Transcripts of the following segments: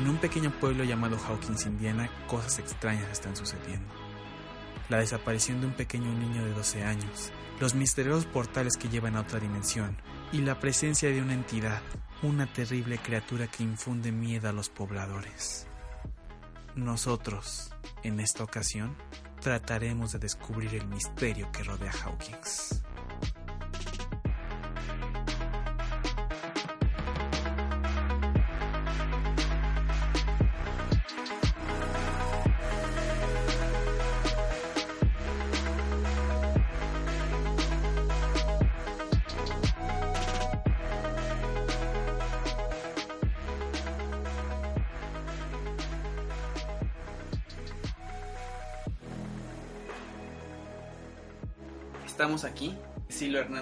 En un pequeño pueblo llamado Hawkins, Indiana, cosas extrañas están sucediendo. La desaparición de un pequeño niño de 12 años, los misteriosos portales que llevan a otra dimensión y la presencia de una entidad, una terrible criatura que infunde miedo a los pobladores. Nosotros, en esta ocasión, trataremos de descubrir el misterio que rodea Hawkins.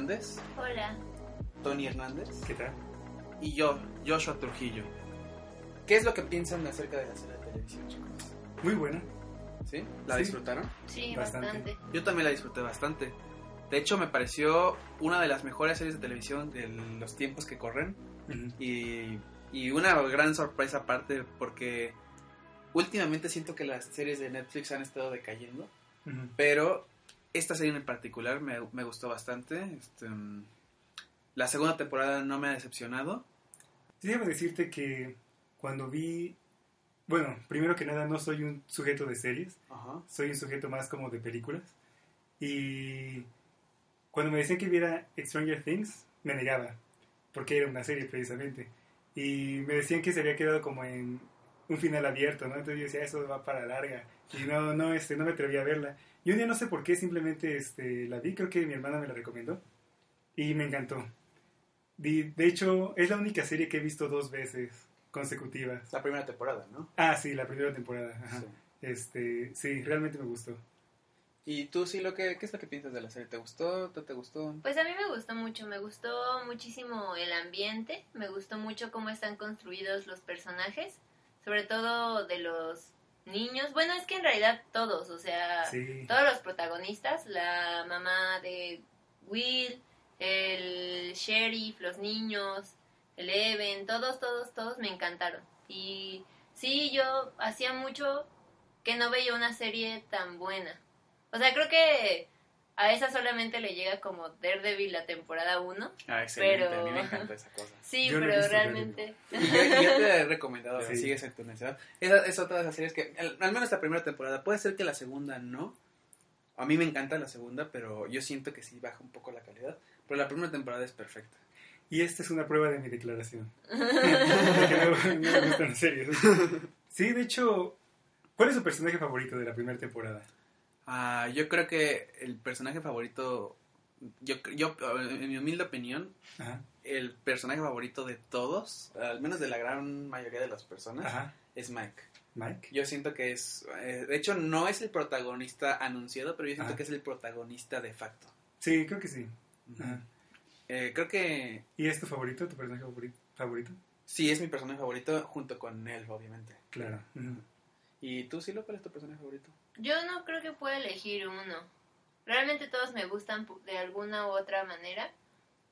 Hernández, Hola. Tony Hernández ¿Qué tal? y yo, Joshua Trujillo. ¿Qué es lo que piensan acerca de la serie de televisión, chicos? Muy buena. ¿Sí? ¿La Sí. disfrutaron? Sí, Bastante. bastante. Yo también la disfruté bastante. De hecho, me pareció una de las mejores series de televisión de los tiempos que corren. Y, y una gran sorpresa aparte porque últimamente siento que las series de Netflix han estado decayendo. Pero esta serie en particular me, me gustó bastante. Este, la segunda temporada no me ha decepcionado. Sí, Debo decirte que cuando vi... Bueno, primero que nada no soy un sujeto de series, Ajá. soy un sujeto más como de películas. Y cuando me decían que viera Stranger Things, me negaba, porque era una serie precisamente. Y me decían que se había quedado como en un final abierto, ¿no? Entonces yo decía, eso va para larga. Y no, no, este, no me atreví a verla. Y un día no sé por qué, simplemente este, la vi, creo que mi hermana me la recomendó. Y me encantó. De, de hecho, es la única serie que he visto dos veces consecutivas. La primera temporada, ¿no? Ah, sí, la primera temporada. Ajá. Sí. Este, sí, realmente me gustó. ¿Y tú sí lo que qué es lo que piensas de la serie? ¿Te gustó? ¿No te gustó? Pues a mí me gustó mucho, me gustó muchísimo el ambiente, me gustó mucho cómo están construidos los personajes, sobre todo de los niños. Bueno, es que en realidad todos, o sea, Sí. todos los protagonistas, la mamá de Will, el sheriff, los niños, el Evan, todos, todos, todos me encantaron. Y sí, yo hacía mucho que no veía una serie tan buena. O sea, creo que a esa solamente le llega como Daredevil la temporada 1. Ah, excelente. Pero- A mí me encanta esa cosa. Sí, Yo pero realmente... Y yo, te he recomendado que Sí. sigues en tu necesidad. Esa es otra de esas series que, al, al menos la primera temporada, puede ser que la segunda no. A mí me encanta la segunda, pero yo siento que sí baja un poco la calidad. Pero la primera temporada es perfecta. Y esta es una prueba de mi declaración. De que no, no me gustan las series. Sí, de hecho, ¿cuál es su personaje favorito de la primera temporada? Ah, yo creo que el personaje favorito, yo, yo en mi humilde opinión, Ajá, el personaje favorito de todos, al menos de la gran mayoría de las personas, ajá. es Mike. Mike. Yo siento que es, eh, de hecho no es el protagonista anunciado, pero yo siento Ajá. que es el protagonista de facto. Sí, creo que sí. Eh, creo que ¿Y es tu favorito, tu personaje favori- favorito? sí es mi personaje favorito junto con él, obviamente. Claro. ¿Y tú, Silo, cuál es tu personaje favorito? Yo no creo que pueda elegir uno. Realmente todos me gustan de alguna u otra manera,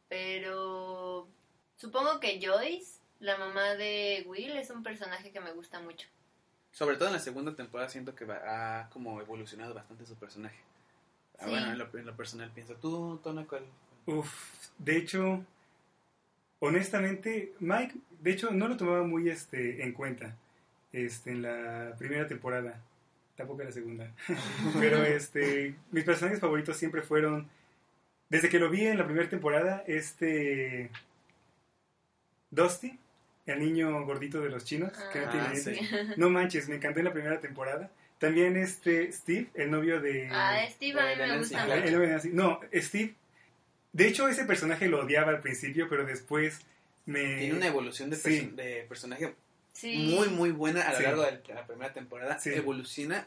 pero supongo que Joyce, la mamá de Will, es un personaje que me gusta mucho. Sobre todo en la segunda temporada siento que va- ha como evolucionado bastante su personaje. Ah, Sí. Bueno, en lo, en lo personal pienso. ¿Tú, Tona, cuál? Uf, de hecho, honestamente, Mike, de hecho, no lo tomaba muy este, en cuenta este, en la primera temporada, tampoco la segunda. Pero este, mis personajes favoritos siempre fueron, desde que lo vi en la primera temporada, este Dusty, el niño gordito de los chinos, que no Ah, tiene sí. No manches, me encantó en la primera temporada. También este Steve, el novio de... Ah, Steve a mí me gusta mucho. El novio de Nancy. No, Steve. De hecho, ese personaje lo odiaba al principio, pero después me... Tiene una evolución de, sí. perso- de personaje Sí. muy, muy buena a lo Sí. largo de la primera temporada. Sí. Evoluciona.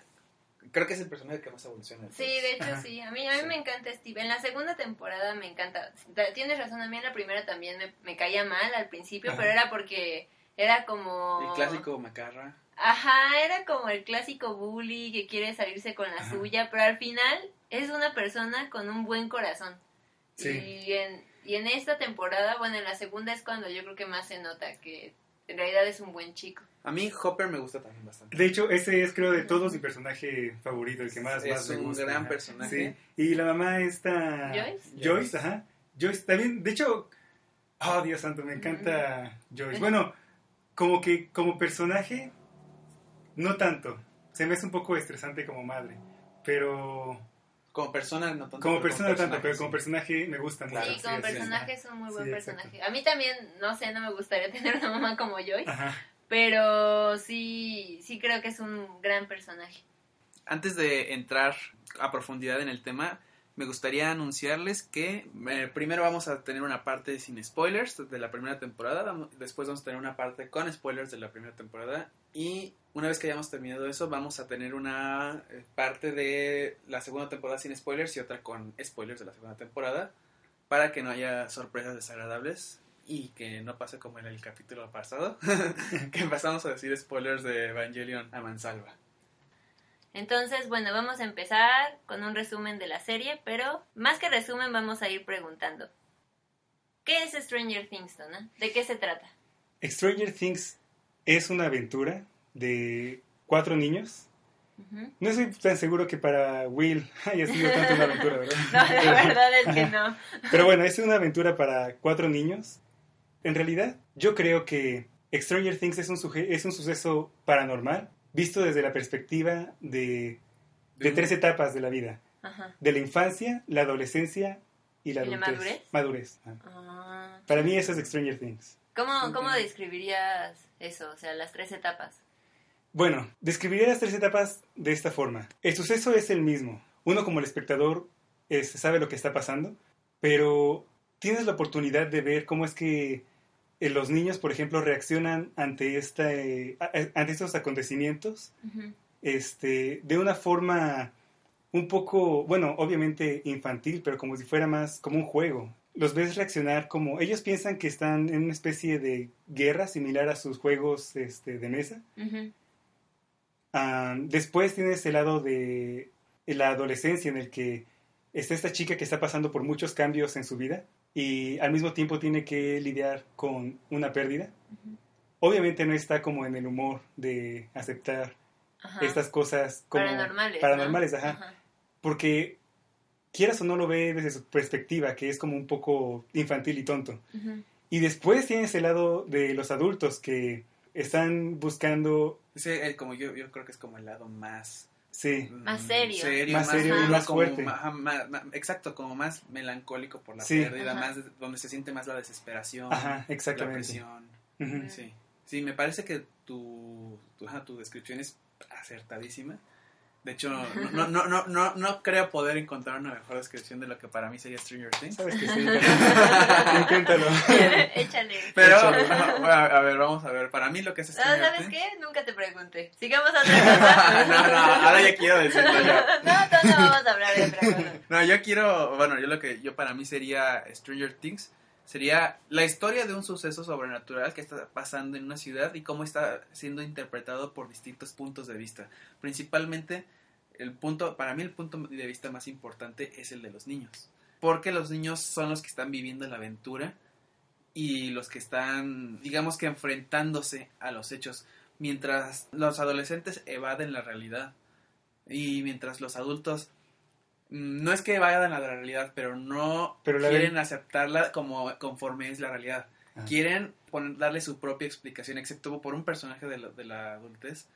Creo que es el personaje que más evoluciona. Sí, de hecho Ajá. sí. A mí, a mí Sí. me encanta Steve. En la segunda temporada me encanta. Ta- Tienes razón, a mí en la primera también me, me caía mal al principio, Ajá. pero era porque era como... El clásico Macarra. Ajá, era como el clásico bully que quiere salirse con la Ajá. suya, pero al final es una persona con un buen corazón. Sí. Y, en, y en esta temporada, bueno, en la segunda es cuando yo creo que más se nota que en realidad es un buen chico. A mí Hopper me gusta también bastante. De hecho, ese es, creo, de todos mi personaje favorito, el que más, Es más me un gusta. gran ajá. personaje. Sí. Y la mamá está... ¿Joyce? Joyce, ajá. Joyce también, de hecho, oh Dios santo, me encanta Joyce. Bueno, como que como personaje, no tanto. Se me hace un poco estresante como madre. Pero Como persona no tanto. como persona no tanto, pero como personaje me gusta mucho. Claro, sí, como personaje es un muy buen Sí, exacto. personaje. A mí también, no sé, no me gustaría tener una mamá como Joyce, Ajá. pero sí, sí creo que es un gran personaje. Antes de entrar a profundidad en el tema, me gustaría anunciarles que eh, primero vamos a tener una parte sin spoilers de la primera temporada, después vamos a tener una parte con spoilers de la primera temporada y una vez que hayamos terminado eso vamos a tener una eh, parte de la segunda temporada sin spoilers y otra con spoilers de la segunda temporada para que no haya sorpresas desagradables y que no pase como en el capítulo pasado que empezamos a decir spoilers de Evangelion a mansalva. Entonces, bueno, vamos a empezar con un resumen de la serie, pero más que resumen vamos a ir preguntando. ¿Qué es Stranger Things, Donna? ¿De qué se trata? Stranger Things es una aventura de cuatro niños. No estoy tan seguro que para Will haya sido tanto una aventura, ¿verdad? No, la verdad es que no. Pero bueno, es una aventura para cuatro niños. En realidad, yo creo que Stranger Things es un, es un suceso paranormal visto desde la perspectiva de, de tres etapas de la vida. Ajá. De la infancia, la adolescencia y la ¿Y la adultez. madurez? Madurez. ah. Ah. Para mí eso es Stranger Things. ¿Cómo, ¿Cómo describirías eso? O sea, las tres etapas. Bueno, describiría las tres etapas de esta forma. El suceso es el mismo. Uno como el espectador este, sabe lo que está pasando, pero tienes la oportunidad de ver cómo es que eh, los niños, por ejemplo, reaccionan ante, esta, eh, ante estos acontecimientos este, de una forma un poco, bueno, obviamente infantil, pero como si fuera más como un juego. Los ves reaccionar como ellos piensan que están en una especie de guerra similar a sus juegos este, de mesa. Ah, después tienes el lado de la adolescencia en el que está esta chica que está pasando por muchos cambios en su vida y al mismo tiempo tiene que lidiar con una pérdida. Obviamente no está como en el humor de aceptar Ajá. estas cosas como paranormales. paranormales, ¿no? ajá. porque quieras o no lo ve desde su perspectiva, que es como un poco infantil y tonto. Y después tienes el lado de los adultos que están buscando, Ese, eh, como yo, yo creo que es como el lado más sí, Más serio. Más serio y más como fuerte. ma- exacto, como más melancólico por la Sí. pérdida, Ajá. más de- donde se siente más la desesperación, ajá, la presión. Sí, sí, me parece que tu, tu, ajá, tu descripción es acertadísima. De hecho, no, no, no, no, no, no creo poder encontrar una mejor descripción de lo que para mí sería Stranger Things. Sabes que sí. Inténtalo. Échale. Pero, a, ver, vamos a ver. Para mí lo que es No, Stranger ¿Sabes Things... qué? Nunca te pregunté. Sigamos a otra cosa. no, no, ahora ya quiero decirlo yo. No, todavía no vamos a hablar de otra cosa. No, yo quiero, bueno, yo lo que yo para mí sería Stranger Things sería la historia de un suceso sobrenatural que está pasando en una ciudad y cómo está siendo interpretado por distintos puntos de vista. Principalmente el punto, para mí el punto de vista más importante es el de los niños, porque los niños son los que están viviendo la aventura y los que están, digamos que enfrentándose a los hechos, mientras los adolescentes evaden la realidad y mientras los adultos no es que vayan a la realidad, pero no Pero quieren aceptarla como conforme es la realidad. Ah. Quieren poner- darle su propia explicación, excepto por un personaje de la, de la adultez,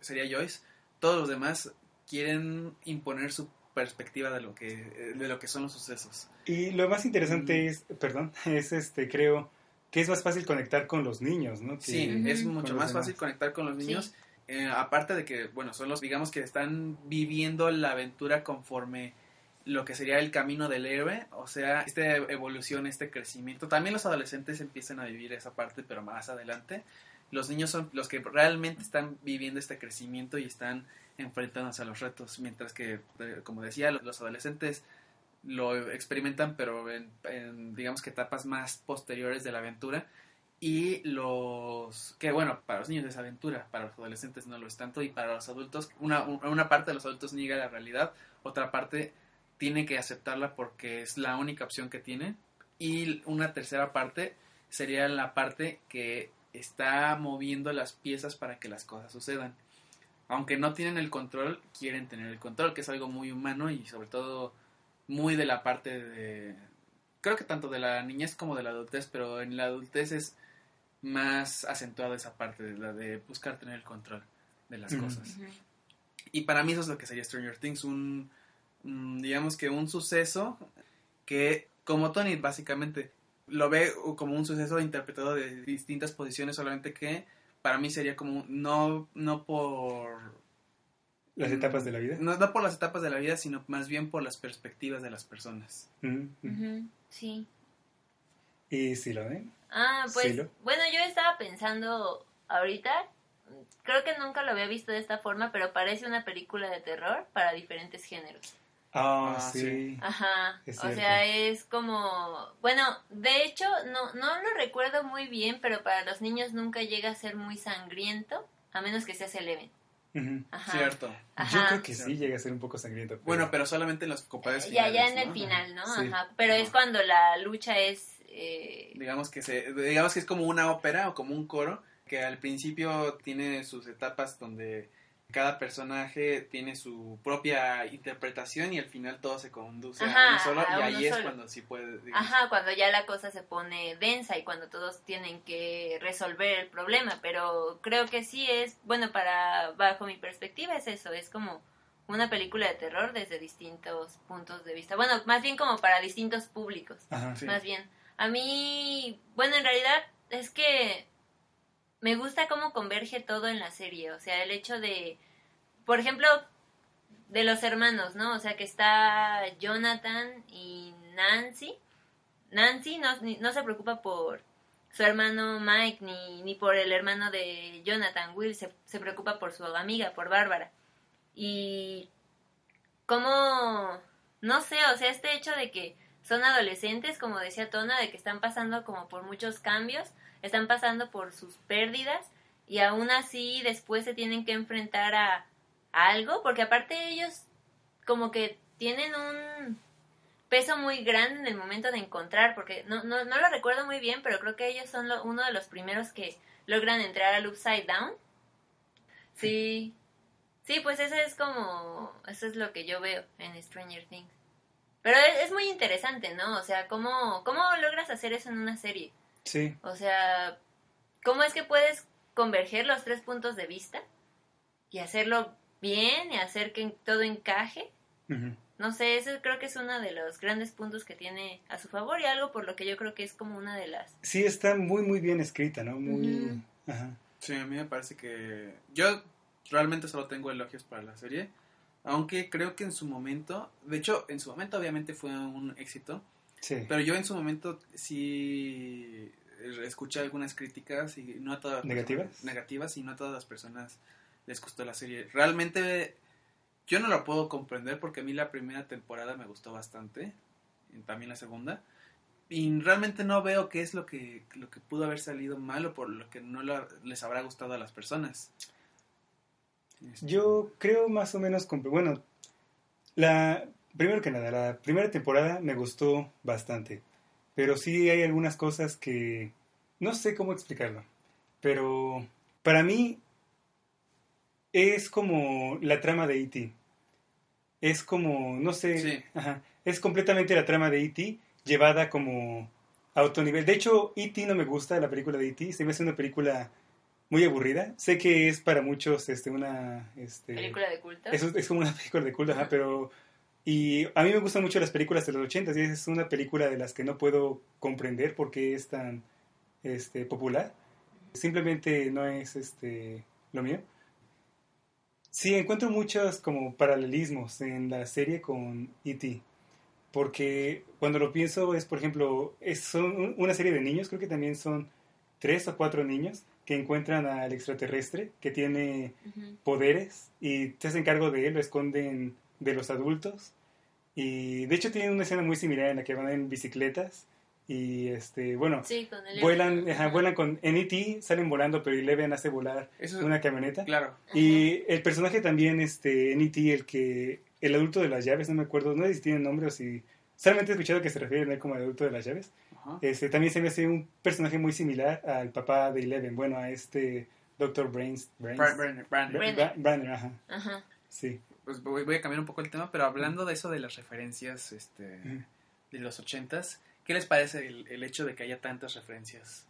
sería Joyce. Todos los demás quieren imponer su perspectiva de lo que de lo que son los sucesos. Y lo más interesante Mm. es, perdón, es este, creo que es más fácil conectar con los niños, ¿no? Que- Sí, es mucho más demás. fácil conectar con los Sí. Eh, aparte de que, bueno, son los, digamos que están viviendo la aventura conforme lo que sería el camino del héroe, o sea, esta evolución, este crecimiento. También los adolescentes empiezan a vivir esa parte, pero más adelante. Los niños son los que realmente están viviendo este crecimiento y están enfrentándose a los retos, mientras que, eh, como decía, los- los adolescentes lo experimentan, pero en, en, digamos que etapas más posteriores de la aventura. Y los que, bueno, para los niños es aventura, para los adolescentes no lo es tanto, y para los adultos, una, una parte de los adultos niega la realidad, otra parte tiene que aceptarla porque es la única opción que tiene, y una tercera parte sería la parte que está moviendo las piezas para que las cosas sucedan. Aunque no tienen el control, quieren tener el control, que es algo muy humano y sobre todo muy de la parte de... Creo que tanto de la niñez como de la adultez, pero en la adultez es más acentuado esa parte de la de buscar tener el control de las cosas. Y para mí eso es lo que sería Stranger Things, un, mm, digamos que un suceso que, como Tony básicamente, lo ve como un suceso interpretado de distintas posiciones, solamente que para mí sería como, no, no por... Las Mm, etapas de la vida. No, no por las etapas de la vida, sino más bien por las perspectivas de las personas. Sí. Y sí lo ven. Ah, pues bueno, yo estaba pensando ahorita, creo que nunca lo había visto de esta forma, pero parece una película de terror para diferentes géneros. Ah, Ah, sí. sí. Ajá, Es o sea, es como, bueno, de hecho, no, no lo recuerdo muy bien, pero para los niños nunca llega a ser muy sangriento, a menos que seas Eleven. Ajá. Cierto. Yo Ajá. creo que sí llega a ser un poco sangriento. pero- Bueno, pero solamente en los compadres Ya, ya en finales, el final, ¿no? Sí. Ajá. Pero es cuando la lucha es... eh, digamos que se digamos que es como una ópera o como un coro que al principio tiene sus etapas donde cada personaje tiene su propia interpretación y al final todo se conduce a uno solo a y ahí es cuando sí puede digamos, Ajá, cuando ya la cosa se pone densa y cuando todos tienen que resolver el problema, pero creo que sí es, bueno, para bajo mi perspectiva es eso, es como una película de terror desde distintos puntos de vista. Bueno, más bien como para distintos públicos, Ajá. Sí. más bien. A mí, bueno, en realidad es que me gusta cómo converge todo en la serie, o sea, el hecho de, por ejemplo, de los hermanos, ¿no? O sea, que está Jonathan y Nancy. Nancy no, no se preocupa por su hermano Mike ni, ni por el hermano de Jonathan, Will, se, se preocupa por su amiga, por Bárbara. Y cómo, no sé, o sea, este hecho de que son adolescentes, como decía Tona, de que están pasando como por muchos cambios, están pasando por sus pérdidas y aún así después se tienen que enfrentar a, a algo, porque aparte ellos como que tienen un peso muy grande en el momento de encontrar, porque no, no, no lo recuerdo muy bien, pero creo que ellos son lo- uno de los primeros que logran entrar al Upside Down. Sí, sí, pues eso es como, eso es lo que yo veo en Stranger Things. Pero es, es muy interesante, ¿no? O sea, ¿cómo, ¿cómo logras hacer eso en una serie? Sí. O sea, ¿cómo es que puedes converger los tres puntos de vista y hacerlo bien y hacer que todo encaje? No sé, eso creo que es uno de los grandes puntos que tiene a su favor y algo por lo que yo creo que es como una de las... Sí, está muy, muy bien escrita, ¿no? Muy... Ajá. Sí, a mí me parece que yo realmente solo tengo elogios para la serie, aunque creo que en su momento, de hecho, en su momento obviamente fue un éxito, Sí. pero yo en su momento sí escuché algunas críticas y no a todas ¿Negativas? personas- negativas y no a todas las personas les gustó la serie. Realmente yo no la puedo comprender porque a mí la primera temporada me gustó bastante, y también la segunda. Y realmente no veo qué es lo que, lo que pudo haber salido mal o por lo que no la- les habrá gustado a las personas. Este, Yo creo más o menos, bueno, la, primero que nada, la primera temporada me gustó bastante, pero sí hay algunas cosas que no sé cómo explicarlo, pero para mí es como la trama de E.T. Es como, no sé, Sí. ajá, es completamente la trama de E.T. llevada como a otro nivel. De hecho, E.T. no me gusta, la película de E.T. Se me hace una película muy aburrida. Sé que es para muchos este, una... Este, Película de culto. es, es como una película de culto, ajá, pero... Y a mí me gustan mucho las películas de los 80 y es una película de las que no puedo comprender por qué es tan este, popular. Simplemente no es este, lo mío. Sí, encuentro muchos como paralelismos en la serie con E.T. Porque cuando lo pienso es, por ejemplo, es, son un- una serie de niños, creo que también son tres o cuatro niños que encuentran al extraterrestre que tiene poderes y se hacen cargo de él, lo esconden de los adultos. Y de hecho tienen una escena muy similar en la que van en bicicletas y este, bueno, Sí, con el... vuelan, ajá, vuelan con en E.T. salen volando, pero Eleven hace volar Eso es- una camioneta. Claro, Y el personaje también, este, en E.T., el que, el adulto de las llaves, no me acuerdo, no sé si tiene nombre o si, solamente he escuchado que se refieren a él como el adulto de las llaves. Ajá. Este, también se me hace un personaje muy similar al papá de Eleven, bueno, a este Dr. Brains. Brains Bra- ajá, Ajá. sí. Pues voy, voy a cambiar un poco el tema, pero hablando de eso de las referencias este, de los ochentas, ¿qué les parece el, el hecho de que haya tantas referencias?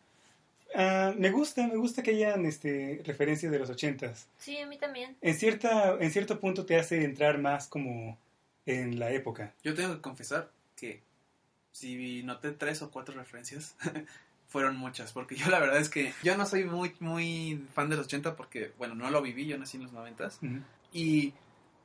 Ah, me gusta, me gusta que hayan este, referencias de los ochentas. Sí, a mí también. En, cierta, en cierto punto te hace entrar más como en la época. Yo tengo que confesar que si noté tres o cuatro referencias, fueron muchas, porque yo la verdad es que yo no soy muy, muy fan de los 80 porque, bueno, no lo viví, yo nací en los 90 Ujú. y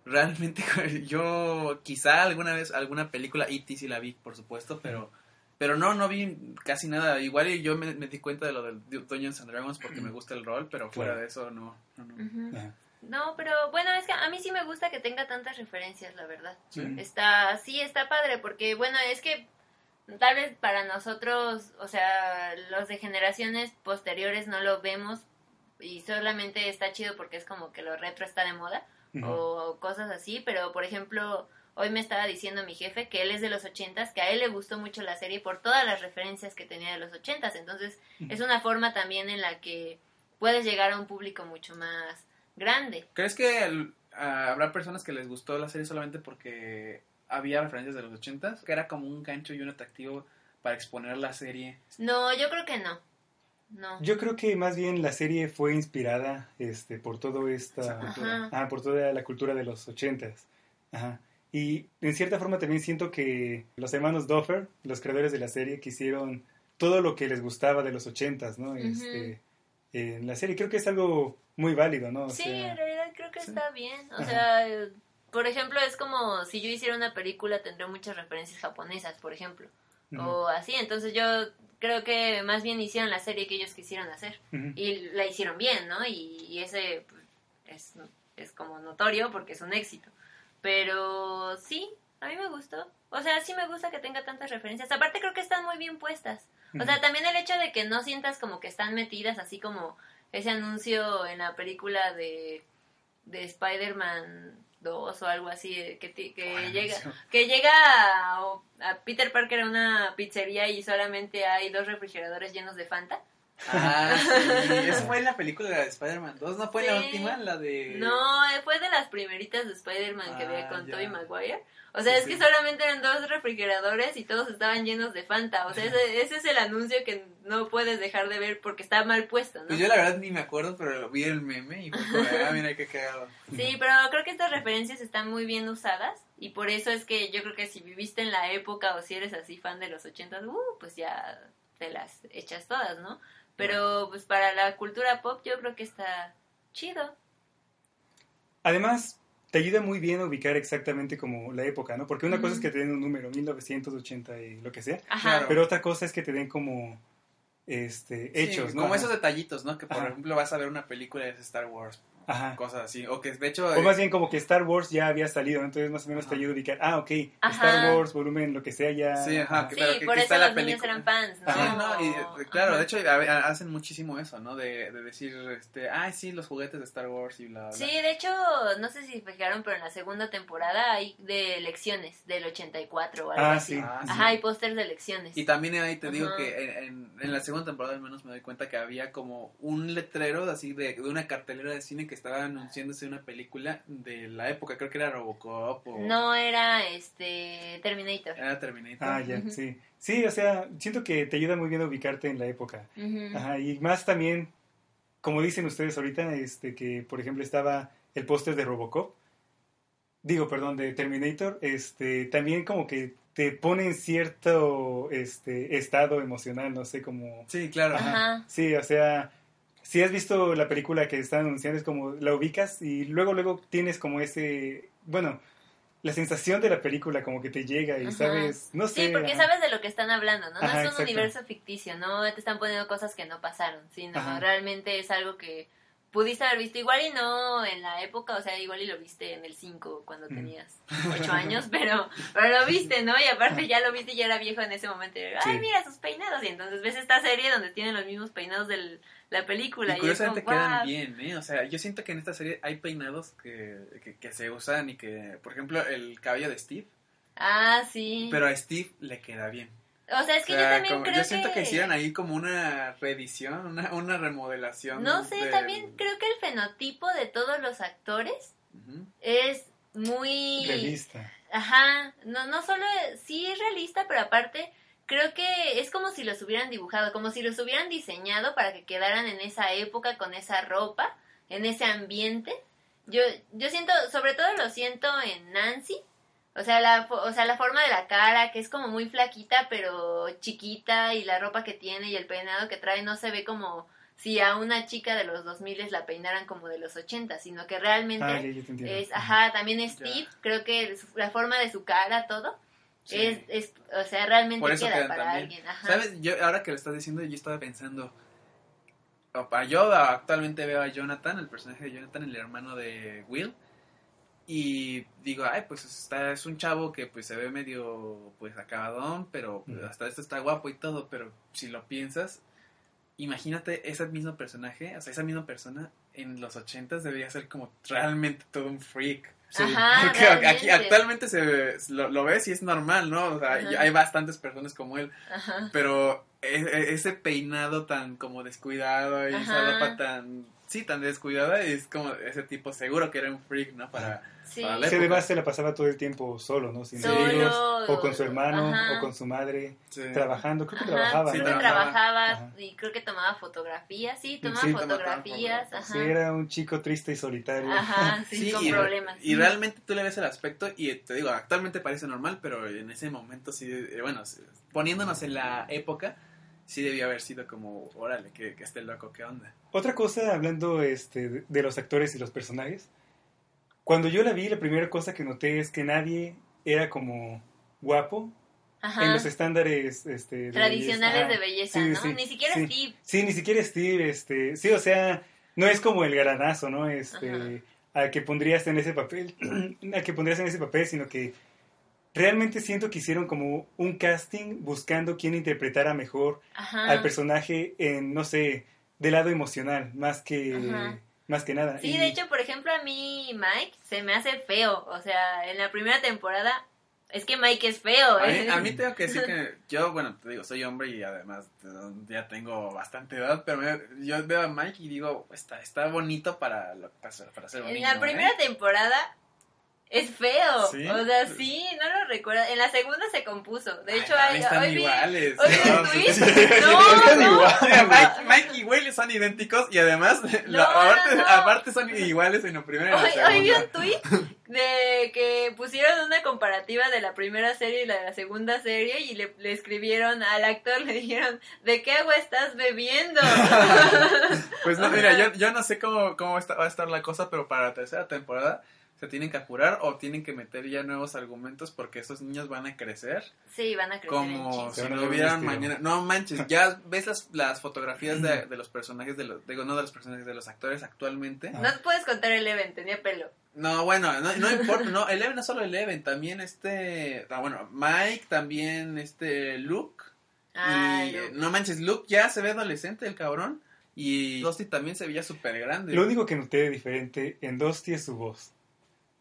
realmente yo quizá alguna vez alguna película E.T. sí la vi, por supuesto, pero pero no, no vi casi nada. Igual y yo me, me di cuenta de lo del Dungeons and Dragons porque me gusta el rol, pero fuera Claro. de eso no. no, no. No, pero bueno, es que a mí sí me gusta que tenga tantas referencias, la verdad. Sí. Está, sí, está padre, porque bueno, es que tal vez para nosotros, o sea, los de generaciones posteriores no lo vemos y solamente está chido porque es como que lo retro está de moda o cosas así, pero por ejemplo, hoy me estaba diciendo mi jefe que él es de los ochentas, que a él le gustó mucho la serie por todas las referencias que tenía de los ochentas, entonces es una forma también en la que puedes llegar a un público mucho más grande. ¿Crees que el- ah, habrá personas que les gustó la serie solamente porque había referencias de los 80 Que era como un gancho y un atractivo para exponer la serie. No, yo creo que no. No. Yo creo que más bien la serie fue inspirada este, por todo Esa esta, cultura. Ah, por toda la cultura de los ochentas. Ajá. Y en cierta forma también siento que los hermanos Duffer, los creadores de la serie, quisieron todo lo que les gustaba de los ochentas, ¿no? Este, en la serie creo que es algo muy válido, ¿no? O Sí, sea, en realidad creo que sí. está bien. O Ajá. sea, por ejemplo, es como si yo hiciera una película, tendría muchas referencias japonesas, por ejemplo. O así. Entonces yo creo que más bien hicieron la serie que ellos quisieron hacer. Y la hicieron bien, ¿no? Y, y ese pues, es, es como notorio porque es un éxito. Pero sí, a mí me gustó. O sea, sí me gusta que tenga tantas referencias. Aparte creo que están muy bien puestas. O sea, también el hecho de que no sientas como que están metidas así como ese anuncio en la película de, de Spider-Man 2 o algo así, eh, que, que Bueno, llega que llega a, a Peter Parker a una pizzería y solamente hay dos refrigeradores llenos de Fanta. Ah, sí. Eso fue en la película de Spider-Man 2, ¿no fue la última? La de... No, fue de las primeritas de Spider-Man que había Ah, con ya. Tobey Maguire. O sea, Sí, es sí. que solamente eran dos refrigeradores y todos estaban llenos de Fanta. O sea, ese, ese es el anuncio que no puedes dejar de ver porque está mal puesto, ¿no? Pues yo la verdad ni me acuerdo, pero lo vi el meme y fue ah, mira qué cagado. Sí, pero creo que estas referencias están muy bien usadas y por eso es que yo creo que si viviste en la época o si eres así fan de los ochentas, uh, pues ya te las echas todas, ¿no? Pero pues para la cultura pop yo creo que está chido. Además, te ayuda muy bien a ubicar exactamente como la época, ¿no? Porque una cosa es que te den un número, 1980 y lo que sea, Ajá. Pero otra cosa es que te den como este, Sí, hechos, ¿no? Como Ajá. esos detallitos, ¿no? Que por Ajá. ejemplo vas a ver una película de Star Wars, Ajá. cosas así. O que de hecho... O más bien como que Star Wars ya había salido, ¿no? entonces más o menos te Ajá. ayuda a ubicar, ah, ok, Ajá. Star Wars, volumen, lo que sea, ya... Sí, ajá, que- Sí, pero que- por que eso está la los niños película. eran fans, ¿no? Sí, no, y eh, claro, Ajá. de hecho a- a- hacen muchísimo eso, ¿no? De, de decir, este, ay, sí, los juguetes de Star Wars y bla, bla. Sí, de hecho, no sé si fijaron, pero en la segunda temporada hay de elecciones del 84 o algo Ah, así. sí. Ah, sí. Ajá, hay pósters de elecciones. Y también ahí te digo que en, en- en la segunda temporada al menos me doy cuenta que había como un letrero así de, de una cartelera de cine que estaba anunciándose una película de la época, creo que era Robocop o No era este Terminator. era Terminator. Ah, ya, sí. Sí, o sea, siento que te ayuda muy bien a ubicarte en la época. Ajá, y más también, como dicen ustedes ahorita, este que por ejemplo estaba el póster de Robocop, digo, perdón, de Terminator, este, también como que te pone en cierto este estado emocional, no sé, como Sí, claro. Ajá. Ajá. Sí, o sea, si has visto la película que están anunciando, es como la ubicas y luego, luego tienes como ese, bueno, la sensación de la película como que te llega y Ajá. sabes, no sé. Sí, porque ajá. sabes de lo que están hablando, ¿no? No Ajá, es un exacto. universo ficticio, no te están poniendo cosas que no pasaron, sino realmente es algo que pudiste haber visto igual y no en la época, o sea, igual y lo viste en el 5 cuando Mm. tenías 8 años, pero, pero lo viste, ¿no? Y aparte ya lo viste y ya era viejo en ese momento. y, Ay, Sí. mira sus peinados. Y entonces ves esta serie donde tienen los mismos peinados de la película. Y Y, curiosamente como, quedan bien, ¿eh? O sea, yo siento que en esta serie hay peinados que, que, que se usan y que, por ejemplo, el cabello de Steve, Ah, sí. pero a Steve le queda bien. O sea, es que O sea, yo también como- creo yo siento que... que hicieron ahí como una reedición, una, una remodelación. No sé, del- también creo que el fenotipo de todos los actores es muy... Realista. Ajá, no, no solo, sí es realista, pero aparte creo que es como si los hubieran dibujado, como si los hubieran diseñado para que quedaran en esa época, con esa ropa, en ese ambiente. Yo, yo siento, sobre todo lo siento en Nancy, o sea, la, o sea, la forma de la cara, que es como muy flaquita, pero chiquita, y la ropa que tiene y el peinado que trae no se ve como si a una chica de los 2000 la peinaran como de los 80, sino que realmente Ah, ya, ya es, ajá, también Steve, creo que la forma de su cara, todo, Sí. es, es, o sea, realmente Por eso queda para también. alguien, ajá. ¿Sabes? Yo, ahora que lo estás diciendo, yo estaba pensando. opa, Yo actualmente veo a Jonathan, el personaje de Jonathan, el hermano de Will. Y digo, ay, pues está, es un chavo que pues se ve medio pues acabadón, pero pues, hasta esto está guapo y todo, pero si lo piensas, imagínate ese mismo personaje, o sea, esa misma persona en los ochentas debería ser como realmente todo un freak. Sí. Ajá, Porque aquí actualmente se lo, lo ves y es normal, ¿no? O sea, Ajá. hay bastantes personas como él, Ajá. pero e- e- ese peinado tan como descuidado y esa ropa tan, sí, tan descuidada, es como ese tipo seguro que era un freak, ¿no? Para, Sí. para la Que época. además se la pasaba todo el tiempo solo, ¿no? Sin Solo, amigos, o con su hermano, ajá. o con su madre, Sí. trabajando. Creo que Ajá, trabajaba, Sí, ¿no? que trabajaba. Ajá. y creo que tomaba fotografías, sí, tomaba Sí, tomaba fotografías, ajá. Sí, era un chico triste y solitario. Ajá, sí, Sí, con y, problemas. y realmente tú le ves el aspecto y te digo, actualmente parece normal, pero en ese momento sí, eh, bueno, poniéndonos en la época, sí debió haber sido como, órale, que, que esté loco, ¿qué onda? Otra cosa, hablando este, de- de los actores y los personajes, cuando yo la vi, la primera cosa que noté es que nadie era como guapo Ajá. en los estándares este, de Tradicionales belleza. de Ajá. belleza, Sí, ¿no? sí, Ni siquiera sí. Steve. Sí, ni siquiera Steve, este, sí, o sea, no es como el garanazo, ¿no? Este, al que pondrías en ese papel, al que pondrías en ese papel, sino que realmente siento que hicieron como un casting buscando quién interpretara mejor Ajá. al personaje en, no sé, del lado emocional, más que. Más que nada. Sí, Y- de hecho, por ejemplo, a mí Mike se me hace feo. O sea, en la primera temporada es que Mike es feo. A mí, ¿eh? a mí tengo que decir que yo, bueno, te digo, soy hombre y además eh, ya tengo bastante edad, pero me- yo veo a Mike y digo, está, está bonito para, lo- para, ser- para ser un En la ¿eh? primera temporada es feo. ¿Sí? O sea, sí, no lo recuerdo. En la segunda se compuso. De Ay, hecho, no, hay, están hoy vi- iguales. hoy vi un ¿no? tweet. Sí, No, están no. iguales. Mike, Mike y Will son idénticos y además, la- aparte, son iguales en la primera y en la Hoy, hoy vi un tweet de que pusieron una comparativa de la primera serie y la de la segunda serie y le, le escribieron al actor, le dijeron, ¿de qué agua estás bebiendo? Pues no, mira, yo, yo no sé cómo, cómo va a estar la cosa, pero para la tercera temporada se tienen que apurar o tienen que meter ya nuevos argumentos porque esos niños van a crecer sí, van a crecer como si no hubieran mañana. No manches, ya ves las, las fotografías de, de los personajes, de los, digo, no de los personajes, de los actores actualmente. Ah. No te puedes contar el Eleven, tenía pelo. No, bueno, no, no importa, no, Eleven no solo Eleven, también este, ah, bueno, Mike, también este Luke. Ah, y Luke. no manches, Luke ya se ve adolescente el cabrón. Y Dusty también se veía súper grande. Lo único que noté de diferente en Dusty es su voz.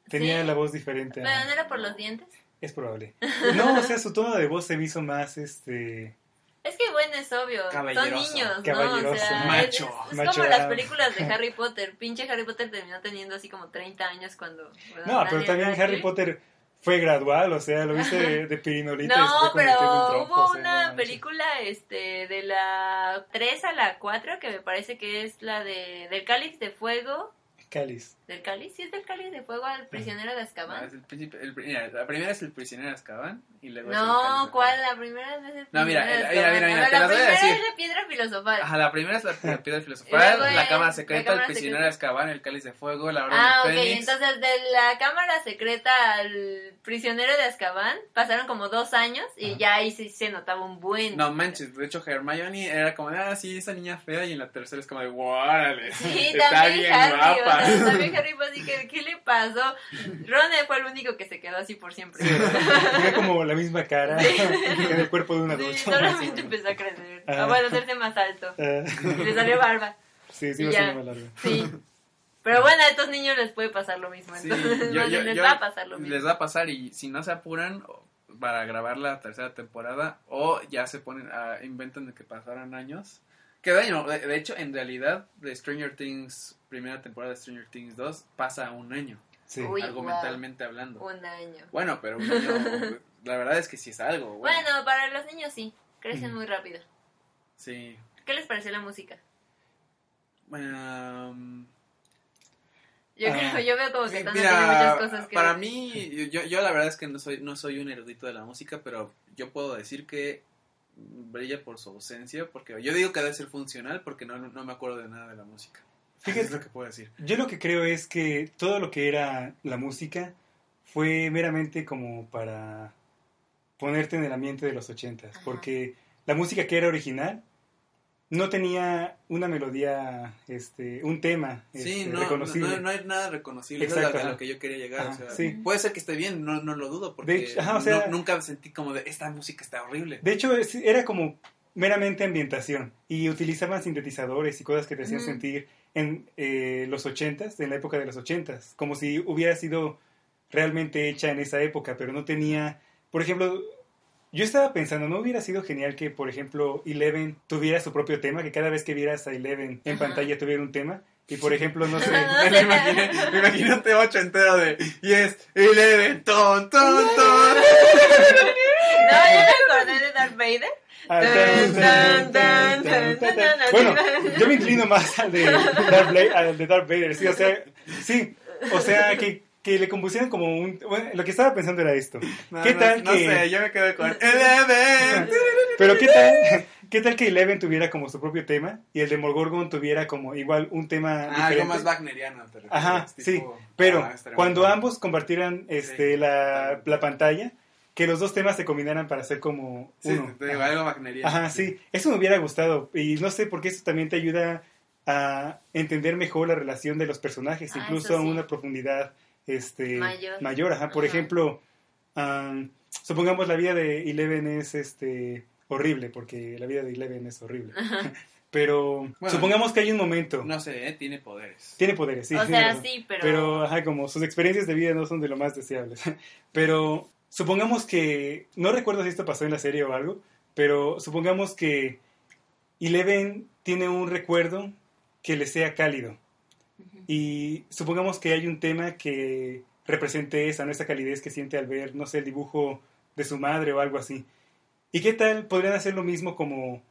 Tenía Sí. la voz diferente. ¿Pero no era por los dientes? Es probable. No, o sea, su tono de voz se me hizo más, este... Es que bueno, es obvio. Son niños, ¿no? Caballeroso. O sea, Macho. Es, es Macho como las películas de Harry Potter. Pinche Harry Potter terminó teniendo así como 30 años cuando... cuando No, pero también Harry. Potter fue gradual, o sea, lo viste de, de pirinolita No, pero trompo, hubo o sea, no una película este de la 3 a la 4 que me parece que es la de del Cáliz de Fuego. Cáliz. ¿Del Cáliz? Sí, es del Cáliz de Fuego al prisionero de No, Azkaban. es el príncipe- el pri- mira, la primera es el prisionero de Azkaban y luego es el No, ¿cuál? La primera no es el No, mira, de las La voy a primera es la piedra filosofal. Ajá, la primera es la, la piedra filosofal, la cámara la secreta, cámara el prisionero de Azkaban, el cáliz de fuego, la orden Ah, ok, del Fénix. entonces de la cámara secreta al prisionero de Azkaban pasaron como dos años y Ajá. ya ahí sí se notaba un buen. No manches, de hecho Hermione era como de, ah, sí, esa niña fea y en la tercera es como de, órale, Sí, está también bien Harry, guapa. también Harry fue así que, ¿qué le pasó? Ron fue el único que se quedó así por siempre. Sí, tenía como la misma cara en el cuerpo de un Sí, adulto. solamente empezó a crecer. Ah. A bueno, hacerse más alto. Ah, Y le salió barba. sí, sí, más largo. Sí. Pero bueno, a estos niños les puede pasar lo mismo. Sí, Entonces, yo- yo- les yo- va a pasar lo mismo. Les va a pasar y si no se apuran, para grabar la tercera temporada o ya se ponen a inventan de que pasaran años. Que bueno, de, de hecho, en realidad, de Stranger Things, primera temporada de Stranger Things 2, pasa un año, Sí. Uy. argumentalmente hablando. Un año. Bueno, pero un año, la verdad es que sí es algo. Bueno, Bueno, para los niños sí, crecen muy rápido. sí. ¿Qué les pareció la música? Bueno, um, Yo Ah. creo, yo veo como que están mira, haciendo muchas cosas que... para mí, yo, yo la verdad es que no soy, no soy un erudito de la música, pero yo puedo decir que brilla por su ausencia, porque yo digo que debe ser funcional porque no, no me acuerdo de nada de la música. Fíjate- es lo que puedo decir. Yo lo que creo es que todo lo que era la música fue meramente como para ponerte en el ambiente de los ochentas, Ajá. porque la música que era original no tenía una melodía, este, un tema Sí, este, no, reconocible. no, no hay nada reconocible. Exacto, es a lo que yo quería llegar. Ajá, o sea, sí. Puede ser que esté bien, no, no lo dudo, porque De hecho, ajá, o sea- no- nunca sentí como de esta música está horrible. De hecho, es- era como meramente ambientación y utilizaban sintetizadores y cosas que te hacían sentir en eh, los ochentas, en la época de los ochentas, como si hubiera sido realmente hecha en esa época, pero no tenía, por ejemplo, yo estaba pensando, ¿no hubiera sido genial que, por ejemplo, Eleven tuviera su propio tema? Que cada vez que vieras a Eleven en pantalla tuviera un tema. Y por ejemplo, no sé, me, imaginé, me imaginé entero de Yes, Eleven, ton, ton, ton. No, yo me acordé de Darth Vader. Bueno, yo me inclino más de Darth, al de Darth Vader, sí, o sea, sí, o sea que que le compusieran como un... Bueno, lo que estaba pensando era esto. No, ¿Qué no, tal no que... sé, yo me quedé con Eleven. Pero ¿qué tal, qué tal que Eleven tuviera como su propio tema y el de Morgorgon tuviera como igual un tema Ah, diferente? algo más wagneriano. refieres, Ajá, tipo, sí, pero ah, cuando ambos compartieran este, Sí, la, la pantalla, que los dos temas se combinaran para hacer como Sí, uno. te digo, algo wagneriano. Ajá, sí. Eso me hubiera gustado. Y no sé por qué eso también te ayuda a entender mejor la relación de los personajes, Ah, incluso a una profundidad este, Mayor. Ajá. Por Ajá. ejemplo, am, supongamos la vida de Eleven es este, horrible, porque la vida de Eleven es horrible. Pero Bueno, supongamos que hay un momento. No sé, ¿eh? tiene poderes. Tiene poderes, sí. o sea, razón. sí, pero... Pero, ajá, como sus experiencias de vida no son de lo más deseables. Pero supongamos que, no recuerdo si esto pasó en la serie o algo, pero supongamos que Eleven tiene un recuerdo que le sea cálido. Y supongamos que hay un tema que represente esa, ¿no? esa calidez que siente al ver, no sé, el dibujo de su madre o algo así. ¿Y qué tal podrían hacer lo mismo como...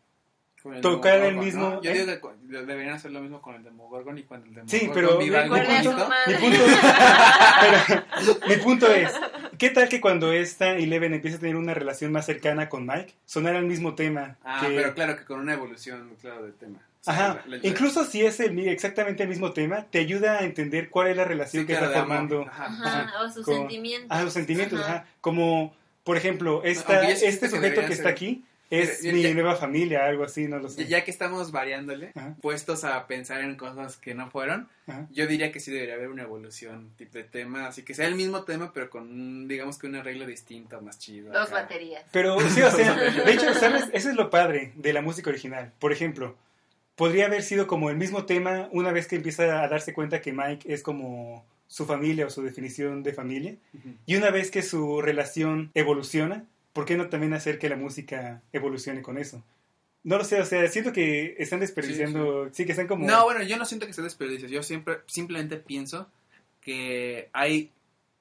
Con el Tocar el mismo- ¿no? Yo ¿eh? digo que deberían hacer lo mismo con el Demogorgon y cuando el Sí, Demogorgon pero viva mi punto, bonito. mi punto, pero mi punto es, ¿qué tal que cuando esta Eleven empieza a tener una relación más cercana con Mike, sonara el mismo tema? Ah, que- pero claro que con una evolución, claro, del tema. Ajá, la- la- incluso si es el, exactamente el mismo tema, te ayuda a entender cuál es la relación sí, que claro, está formando. Ajá. Ajá, Ajá, o sus con- sentimientos. Ah, los sentimientos, Ajá. ajá. Como, por ejemplo, esta, este que sujeto que deberían está ser- aquí es Mira, mi ya- nueva familia, algo así, no lo sé. Ya que estamos variándole, Ajá. puestos a pensar en cosas que no fueron, Ajá. yo diría que sí debería haber una evolución tipo de tema, así que sea el mismo tema, pero con, digamos que un arreglo distinto, más chido. Dos acá. baterías. Pero sí, o sea, de hecho, ¿sabes? Eso es lo padre de la música original. Por ejemplo, podría haber sido como el mismo tema una vez que empieza a darse cuenta que Mike es como su familia o su definición de familia. Y una vez que su relación evoluciona, ¿por qué no también hacer que la música evolucione con eso? No lo sé, o sea, siento que están desperdiciando, sí, que están como... No, bueno, yo no siento que sea desperdicio. Yo siempre, simplemente pienso que hay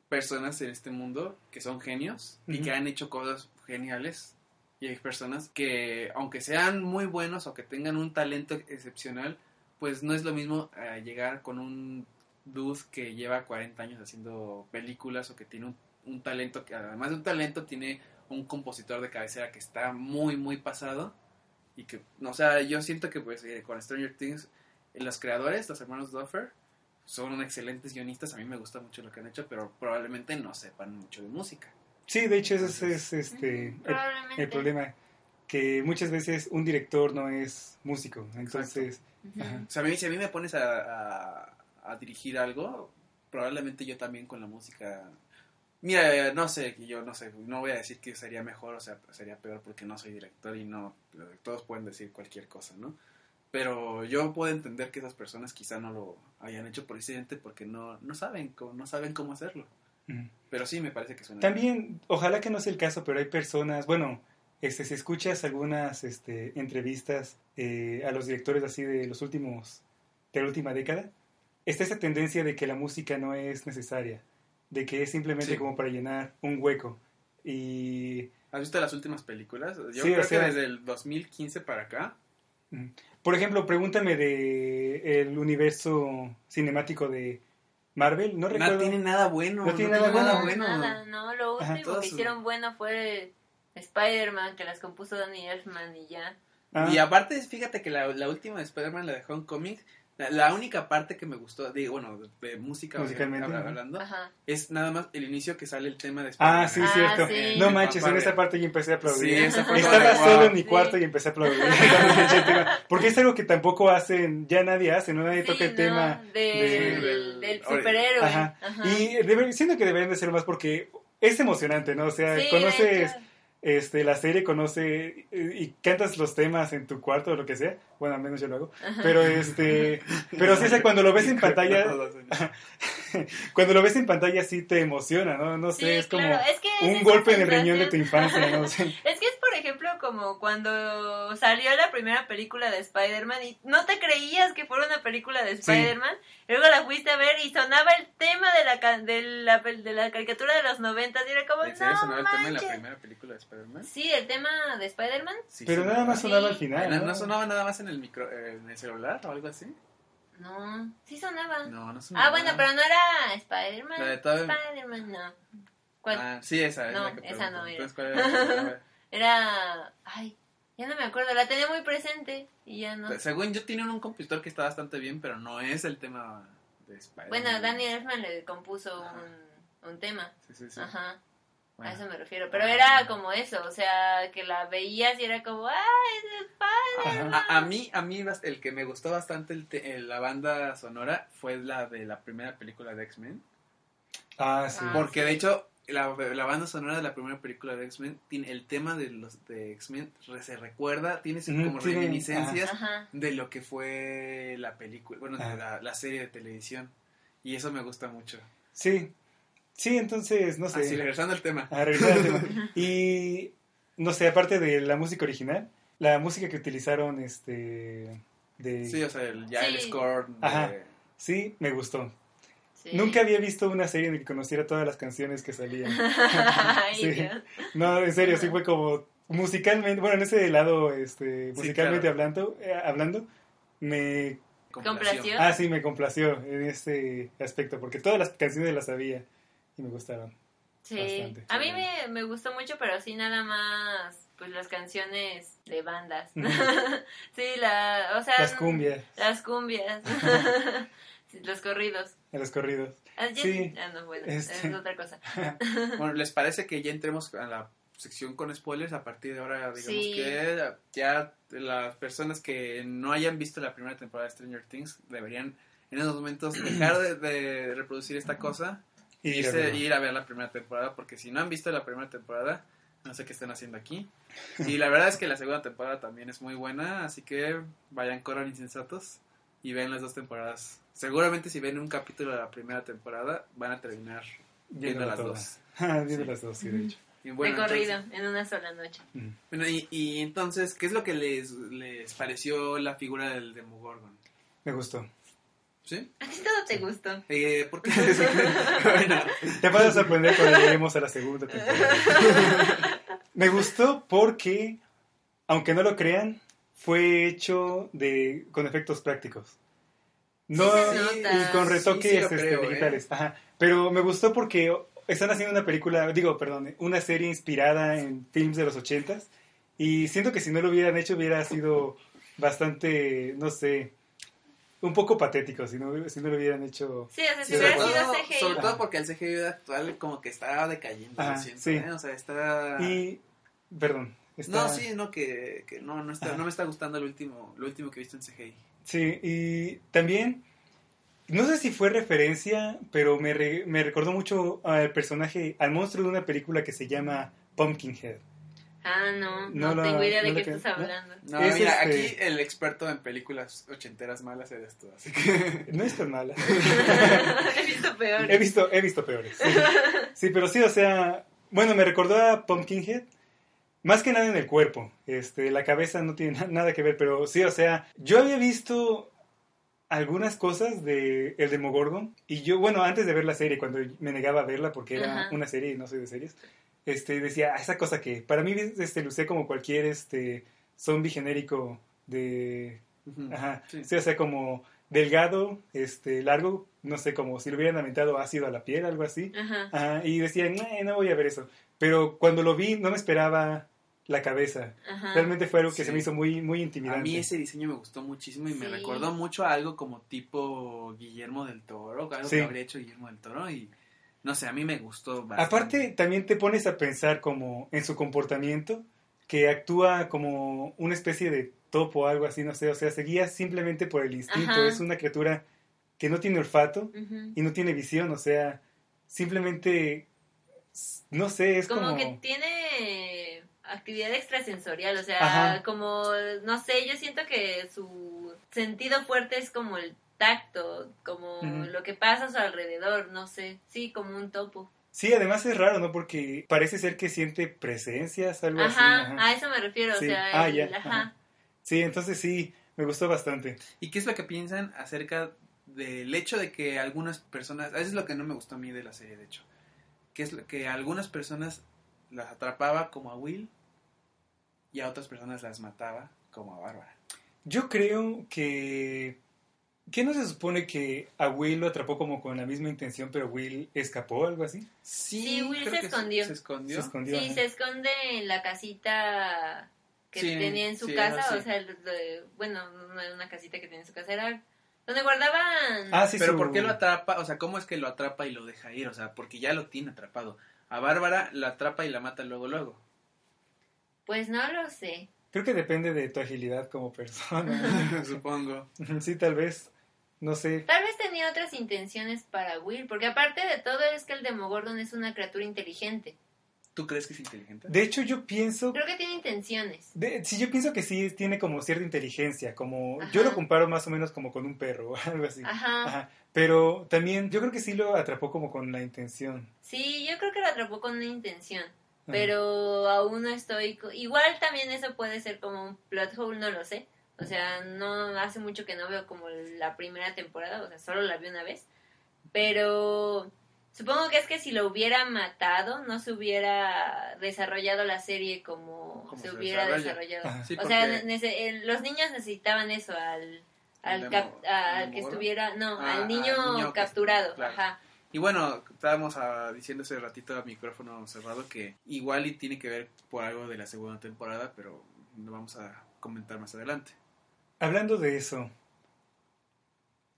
personas en este mundo que son genios y que han hecho cosas geniales. Y hay personas que, aunque sean muy buenos o que tengan un talento excepcional, pues no es lo mismo eh, llegar con un dude que lleva 40 años haciendo películas o que tiene un, talento que además de un talento tiene un compositor de cabecera que está muy muy pasado y que, o sea, yo siento que pues eh, con Stranger Things, eh, los creadores, los hermanos Duffer, son excelentes guionistas, a mí me gusta mucho lo que han hecho, pero probablemente no sepan mucho de música. Sí, de hecho, ese es, este, el, problema, que muchas veces un director no es músico, entonces... O sea, a mí, si a mí me pones a, a- a dirigir algo, probablemente yo también con la música... Mira, no sé, que yo no sé, no voy a decir que sería mejor o sea, sería peor porque no soy director y no, todos pueden decir cualquier cosa, ¿no? Pero yo puedo entender que esas personas quizá no lo hayan hecho precisamente porque no, no saben no saben cómo hacerlo. Pero sí, me parece que suena. También, ojalá que no sea el caso, pero hay personas, bueno, este, si escuchas algunas este, entrevistas eh, a los directores así de los últimos, de la última década, está esa tendencia de que la música no es necesaria, de que es simplemente Sí. como para llenar un hueco. Y, ¿Has visto las últimas películas? Yo Sí, creo o sea- que desde el 2015 para acá. por ejemplo, pregúntame de el universo cinemático de Marvel, no No recuerdo. tiene nada bueno. No tiene nada No, bueno. nada, no, lo Ajá. último que hicieron bueno fue Spider-Man, que las compuso Danny Elfman y ya. Ah, Y aparte, fíjate que la, la última de Spider-Man, la de Homecoming, la, la única parte que me gustó, digo, bueno, de, de música Musicalmente, habla- ajá. hablando, Ajá. es nada más el inicio que sale el tema de Spider-Man. Ah, sí, Ah, cierto. sí. No manches, en esa parte yo empecé a aplaudir. Sí, esa fue Estaba de, solo wow. en mi Sí. cuarto y empecé a aplaudir. Porque es algo que tampoco hacen, ya nadie hace, ¿no? Nadie Sí, toca el no, tema. del, de- del- del ori- superhéroe. Ajá. Ajá. Y debe- siento que deberían de ser más porque es emocionante, ¿no? O sea, Sí, de conoces este, la serie, conoce eh, y cantas los temas en tu cuarto o lo que sea. Bueno, al menos yo lo hago. Pero este, pero sí, sea, cuando lo ves en pantalla, cuando lo ves en pantalla sí te emociona, ¿no? No sé, Sí, es como claro, es que es un golpe en el riñón de tu infancia, ¿no? Sea, Es que es, por ejemplo, como cuando salió la primera película de Spider-Man y no te creías que fuera una película de Spider-Man, luego la fuiste a ver y sonaba el tema de la, ca- de la, pel- de la caricatura de los 90 y era como, ¿En serio no sonaba el tema en la manches". primera película de Spider-Man? Sí, el tema de Spider-Man. Sí, pero nada más sonaba al Sí. final. ¿No, ¿no? no sonaba nada más en el micro, eh, en el celular o algo así? No, sí sonaba. No, no sonaba. ah, bueno, pero no era Spider-Man. Spider-Man, no. ¿Cuál? Ah, sí, esa. es No, la que esa no era. Entonces, ¿cuál era? Era... Ay, ya no me acuerdo, la tenía muy presente y ya no. Pues, Según yo, tienen un compositor que está bastante bien, pero no es el tema de Spider-Man. Bueno, Danny Elfman le compuso un, un tema. Sí, sí, sí. Ajá, Bueno. a eso me refiero. Pero era como eso, o sea, que la veías y era como, ¡ay, es Spider-Man! A, a mí, a mí el que me gustó bastante el te- el- la banda sonora fue la de la primera película de X-Men. Ah, sí. Ah. Porque de hecho, la, la banda sonora de la primera película de X-Men, tiene el tema de los de X-Men re- se recuerda, tiene como reminiscencias Ajá. de lo que fue la película, bueno, de Ah. la, la serie de televisión. Y eso me gusta mucho. Sí. Sí, entonces, no sé. Así, regresando al tema. A regresar al tema. Y no sé, aparte de la música original, la música que utilizaron este de Sí, o sea, el, ya el score de- Ajá. sí, me gustó. Sí. Nunca había visto una serie en la que conociera todas las canciones que salían. Sí. No, en serio, sí fue como musicalmente, bueno, en ese lado este Sí, musicalmente claro. hablando, eh, hablando me Complació. ah, sí, me complació en este aspecto porque todas las canciones las sabía y me gustaron. Sí, Bastante. a mí me, me gustó mucho, pero sí nada más, pues las canciones de bandas. Sí, la, o sea, Las cumbias, Las cumbias. Los corridos. los corridos. Ah, ya- Sí. ah, no, bueno, Este. es otra cosa. Bueno, ¿les parece que ya entremos a la sección con spoilers? A partir de ahora, digamos Sí. que ya las personas que no hayan visto la primera temporada de Stranger Things deberían en esos momentos dejar de, de reproducir esta cosa ir a ir a ver la primera temporada, porque si no han visto la primera temporada, no sé qué están haciendo aquí. Y la verdad es que la segunda temporada también es muy buena, así que vayan, corran insensatos y ven las dos temporadas. Seguramente si ven un capítulo de la primera temporada, van a terminar viendo las toda. dos. Viendo las dos, sí, de hecho. Y bueno, de corrido, entonces- en una sola noche. Mm. bueno, y, y entonces, ¿qué es lo que les, les pareció la figura del Demogorgon? Me gustó. ¿Sí? A ti todo te gustó. Eh, ¿Por qué? bueno, Te vas a sorprender cuando lleguemos a la segunda temporada. Me gustó porque, aunque no lo crean, fue hecho de con efectos prácticos. No Sí se nota. y con retoques sí este, creo, ¿eh? digitales. Ajá. Pero me gustó porque están haciendo una película, digo, perdón, una serie inspirada en films de los ochentas. Y siento que si no lo hubieran hecho hubiera sido bastante, no sé, un poco patético si no, si no lo hubieran hecho. Sí, o sea, si hubiera sobre sido todo, CGI. sobre todo porque el CGI actual como que está decayendo, Ajá, siento, sí. ¿eh? O sea, está... Y, perdón. está- No, sí, no, que, que no, no, está, Ajá. no me está gustando el último, lo último que he visto en CGI. Sí, y también, no sé si fue referencia, pero me, re- me recordó mucho al personaje, al monstruo de una película que se llama Pumpkinhead. Ah, no, No no, la- tengo idea de no qué que- estás hablando. No, Es mira, este- aquí el experto en películas ochenteras malas eres tú, así que... No es tan mala. He visto peor. He visto, he visto peores. Sí. Sí, pero sí, o sea, bueno, me recordó a Pumpkinhead. Más que nada en el cuerpo. Este, la cabeza no tiene na- nada que ver, pero sí, o sea, yo había visto algunas cosas de El Demogorgon y yo, bueno, antes de ver la serie, cuando me negaba a verla porque era Ajá. una serie y no soy de series, este, decía, "Ah, esa cosa que para mí este, lucé como cualquier este, zombie genérico de. Ajá. Sí. Sí. o sea, como delgado, este, largo, no sé, como si le hubieran aventado ácido a la piel, algo así. Ajá. Ajá, y decía, "Nah, no voy a ver eso. Pero cuando lo vi, no me esperaba la cabeza. Ajá. Realmente fue algo que Sí. se me hizo muy, muy A intimidante. mí ese diseño me gustó muchísimo y me recordó mucho a algo como tipo Guillermo del Toro, algo Sí. que habría hecho Guillermo del Toro y no sé, a mí me gustó bastante. Aparte, también te pones a pensar como en su comportamiento, que actúa como una especie de topo o algo así, no sé, o sea, seguía simplemente por el instinto. Ajá. Es una criatura que no tiene olfato y no tiene visión, o sea, simplemente, no sé, es como, como... que tiene actividad extrasensorial, o sea, Ajá. como, no sé, yo siento que su sentido fuerte es como el tacto, como lo que pasa a su alrededor, no sé, sí, como un topo. Sí, además es raro, ¿no? Porque parece ser que siente presencias, algo Ajá, así. a eso me refiero, Sí. o sea, Ah, el- ya, ajá. ajá. Sí, entonces sí, me gustó bastante. ¿Y qué es lo que piensan acerca del hecho de que algunas personas, eso es lo que no me gustó a mí de la serie, de hecho, que es lo que a algunas personas las atrapaba como a Will y a otras personas las mataba como a Bárbara. Yo creo que... ¿Qué no se supone que a Will lo atrapó como con la misma intención, pero Will escapó o algo así? Sí, Will se escondió. Se escondió. Se escondió. Sí, ajá. se esconde en la casita que Sí, tenía en su sí, casa, sí. o sea, bueno, no era una casita que tenía en su casa, era donde guardaban... Ah, sí, Pero su- ¿por qué lo atrapa? O sea, ¿cómo es que lo atrapa y lo deja ir? O sea, porque ya lo tiene atrapado. A Bárbara la atrapa y la mata luego, luego. Pues no lo sé. Creo que depende de tu agilidad como persona. Supongo. sí, tal vez. No sé. Tal vez tenía otras intenciones para Will, porque aparte de todo es que el Demogorgon es una criatura inteligente. ¿Tú crees que es inteligente? De hecho, yo pienso... Creo que tiene intenciones. De, sí, yo pienso que sí tiene como cierta inteligencia, como... Ajá. Yo lo comparo más o menos como con un perro o algo así. Ajá. Ajá. Pero también yo creo que sí lo atrapó como con la intención. Sí, yo creo que lo atrapó con una intención. Ajá. Pero aún no estoy... Igual también eso puede ser como un plot hole, no lo sé. O sea, no hace mucho que no veo como la primera temporada, o sea, solo la vi una vez. Pero supongo que es que si lo hubiera matado, no se hubiera desarrollado la serie como, Como se, se hubiera desarrolla. desarrollado. Sí, o sea, porque- nece- el- los niños necesitaban eso, al, al, ¿El cap- demo- al el que estuviera, no, Ah, al niño, al niño que- capturado, claro. ajá. Y bueno, estábamos ah, diciendo hace ratito a micrófono cerrado que igual y tiene que ver por algo de la segunda temporada, pero lo vamos a comentar más adelante. Hablando de eso,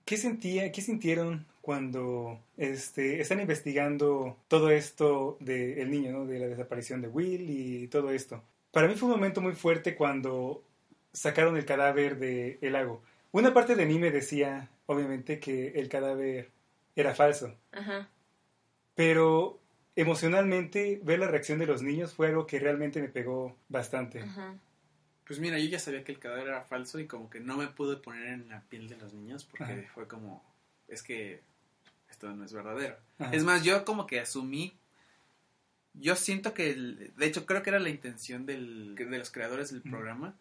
¿qué sentía, qué sintieron cuando este, están investigando todo esto del niño, ¿no? de la desaparición de Will y todo esto? Para mí fue un momento muy fuerte cuando sacaron el cadáver del el lago. Una parte de mí me decía, obviamente, que el cadáver era falso, Ajá. pero emocionalmente ver la reacción de los niños fue algo que realmente me pegó bastante. Ajá. Pues mira, yo ya sabía que el cadáver era falso y como que no me pude poner en la piel de los niños porque Ajá. fue como, es que esto no es verdadero. Ajá. Es más, yo como que asumí, yo siento que, el- de hecho creo que era la intención del, de los creadores del programa,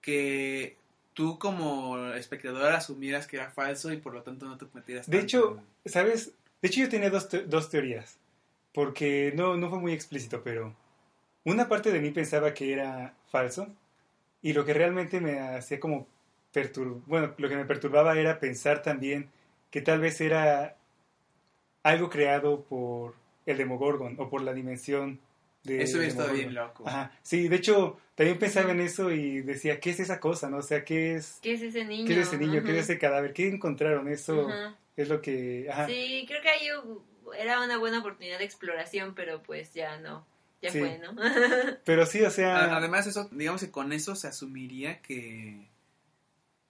que tú como espectador asumieras que era falso y por lo tanto no te metieras De tanto hecho, ¿sabes? De hecho yo tenía dos, te- dos teorías, porque no, no fue muy explícito, pero una parte de mí pensaba que era falso y lo que realmente me hacía como perturbar, bueno, lo que me perturbaba era pensar también que tal vez era algo creado por el Demogorgon o por la dimensión de eso hubiera estado Demogorgon. bien loco. Ajá, sí, de hecho también pensaba en eso y decía, ¿qué es esa cosa? ¿No? O sea, ¿qué es, ¿Qué es ese niño? ¿qué es ese niño? ¿Qué es ese cadáver? ¿Qué encontraron? Eso es lo que... Ajá. Sí, creo que ahí era una buena oportunidad de exploración, pero pues ya no. Ya Sí. fue, ¿no? Pero sí, o sea, Además, eso, digamos que con eso se asumiría que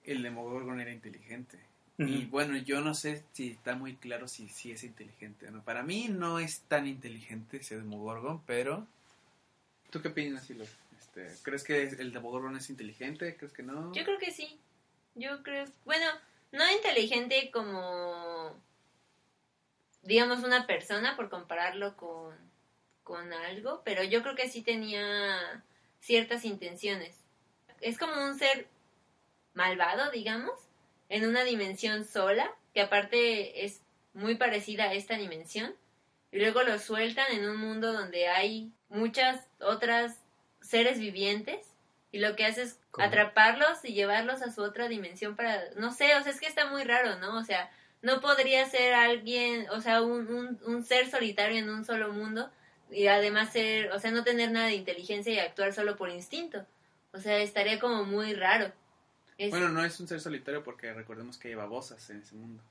el Demogorgon era inteligente. Y bueno, yo no sé si está muy claro si, si es inteligente o no. Para mí no es tan inteligente ese Demogorgon, pero ¿Tú qué opinas, Silo? Este, ¿Crees que el Demogorgon es inteligente? ¿Crees que no? Yo creo que sí. Yo creo, bueno, no inteligente como, digamos, una persona, por compararlo con, con algo, pero yo creo que sí tenía ciertas intenciones. Es como un ser malvado, digamos, en una dimensión sola, que aparte es muy parecida a esta dimensión, y luego lo sueltan en un mundo donde hay muchas otras seres vivientes y lo que hace es ¿Cómo? atraparlos y llevarlos a su otra dimensión para, no sé, o sea, es que está muy raro, ¿no? O sea, no podría ser alguien, o sea, un, un, un ser solitario en un solo mundo y además ser, o sea, no tener nada de inteligencia y actuar solo por instinto. O sea, estaría como muy raro. Es- Bueno, no es un ser solitario porque recordemos que hay babosas en ese mundo.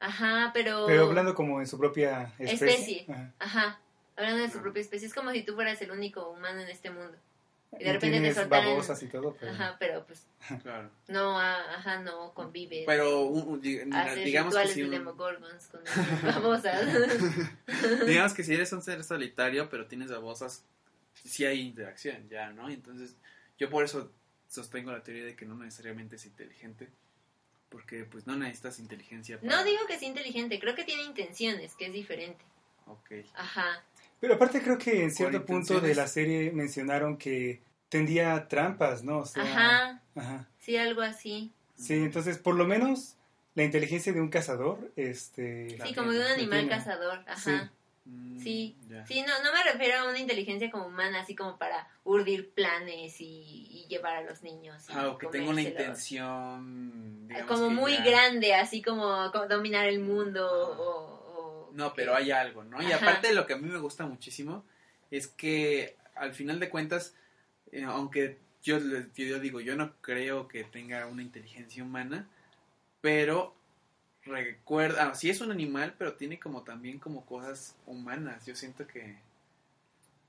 Ajá, pero... Pero hablando como en su propia especie. Especie. Ajá. Ajá, hablando de su propia especie. Es como si tú fueras el único humano en este mundo. Y Y de repente te tienes soltaran- babosas y todo, pero... Ajá, pero pues Claro. no, ah, ajá, no convive. Pero un- un- dig- Haces digamos que si de un- Demogorgons con babosas. digamos que si eres un ser solitario pero tienes babosas, sí hay interacción ya, ¿no? Entonces, yo por eso sostengo la teoría de que no necesariamente es inteligente, porque pues no necesitas inteligencia para... no digo que sea inteligente, creo que tiene intenciones, que es diferente. Ok. Ajá. Pero aparte creo que en cierto punto de la serie mencionaron que tendía trampas, ¿no? O sea, Ajá, ajá. sí, algo así. Sí, entonces por lo menos la inteligencia de un cazador, este... Sí, como de un animal tiene. cazador. Ajá. Mm, Sí, ya. sí, no, no me refiero a una inteligencia como humana, así como para urdir planes y, y llevar a los niños. Ah, o que tenga una intención... Como muy ya- grande, así como, como dominar el mundo o- No, pero hay algo, ¿no? Y Ajá. aparte lo que a mí me gusta muchísimo es que al final de cuentas, eh, aunque yo, yo digo, yo no creo que tenga una inteligencia humana, pero recuerda, ah, sí es un animal, pero tiene como también como cosas humanas. Yo siento que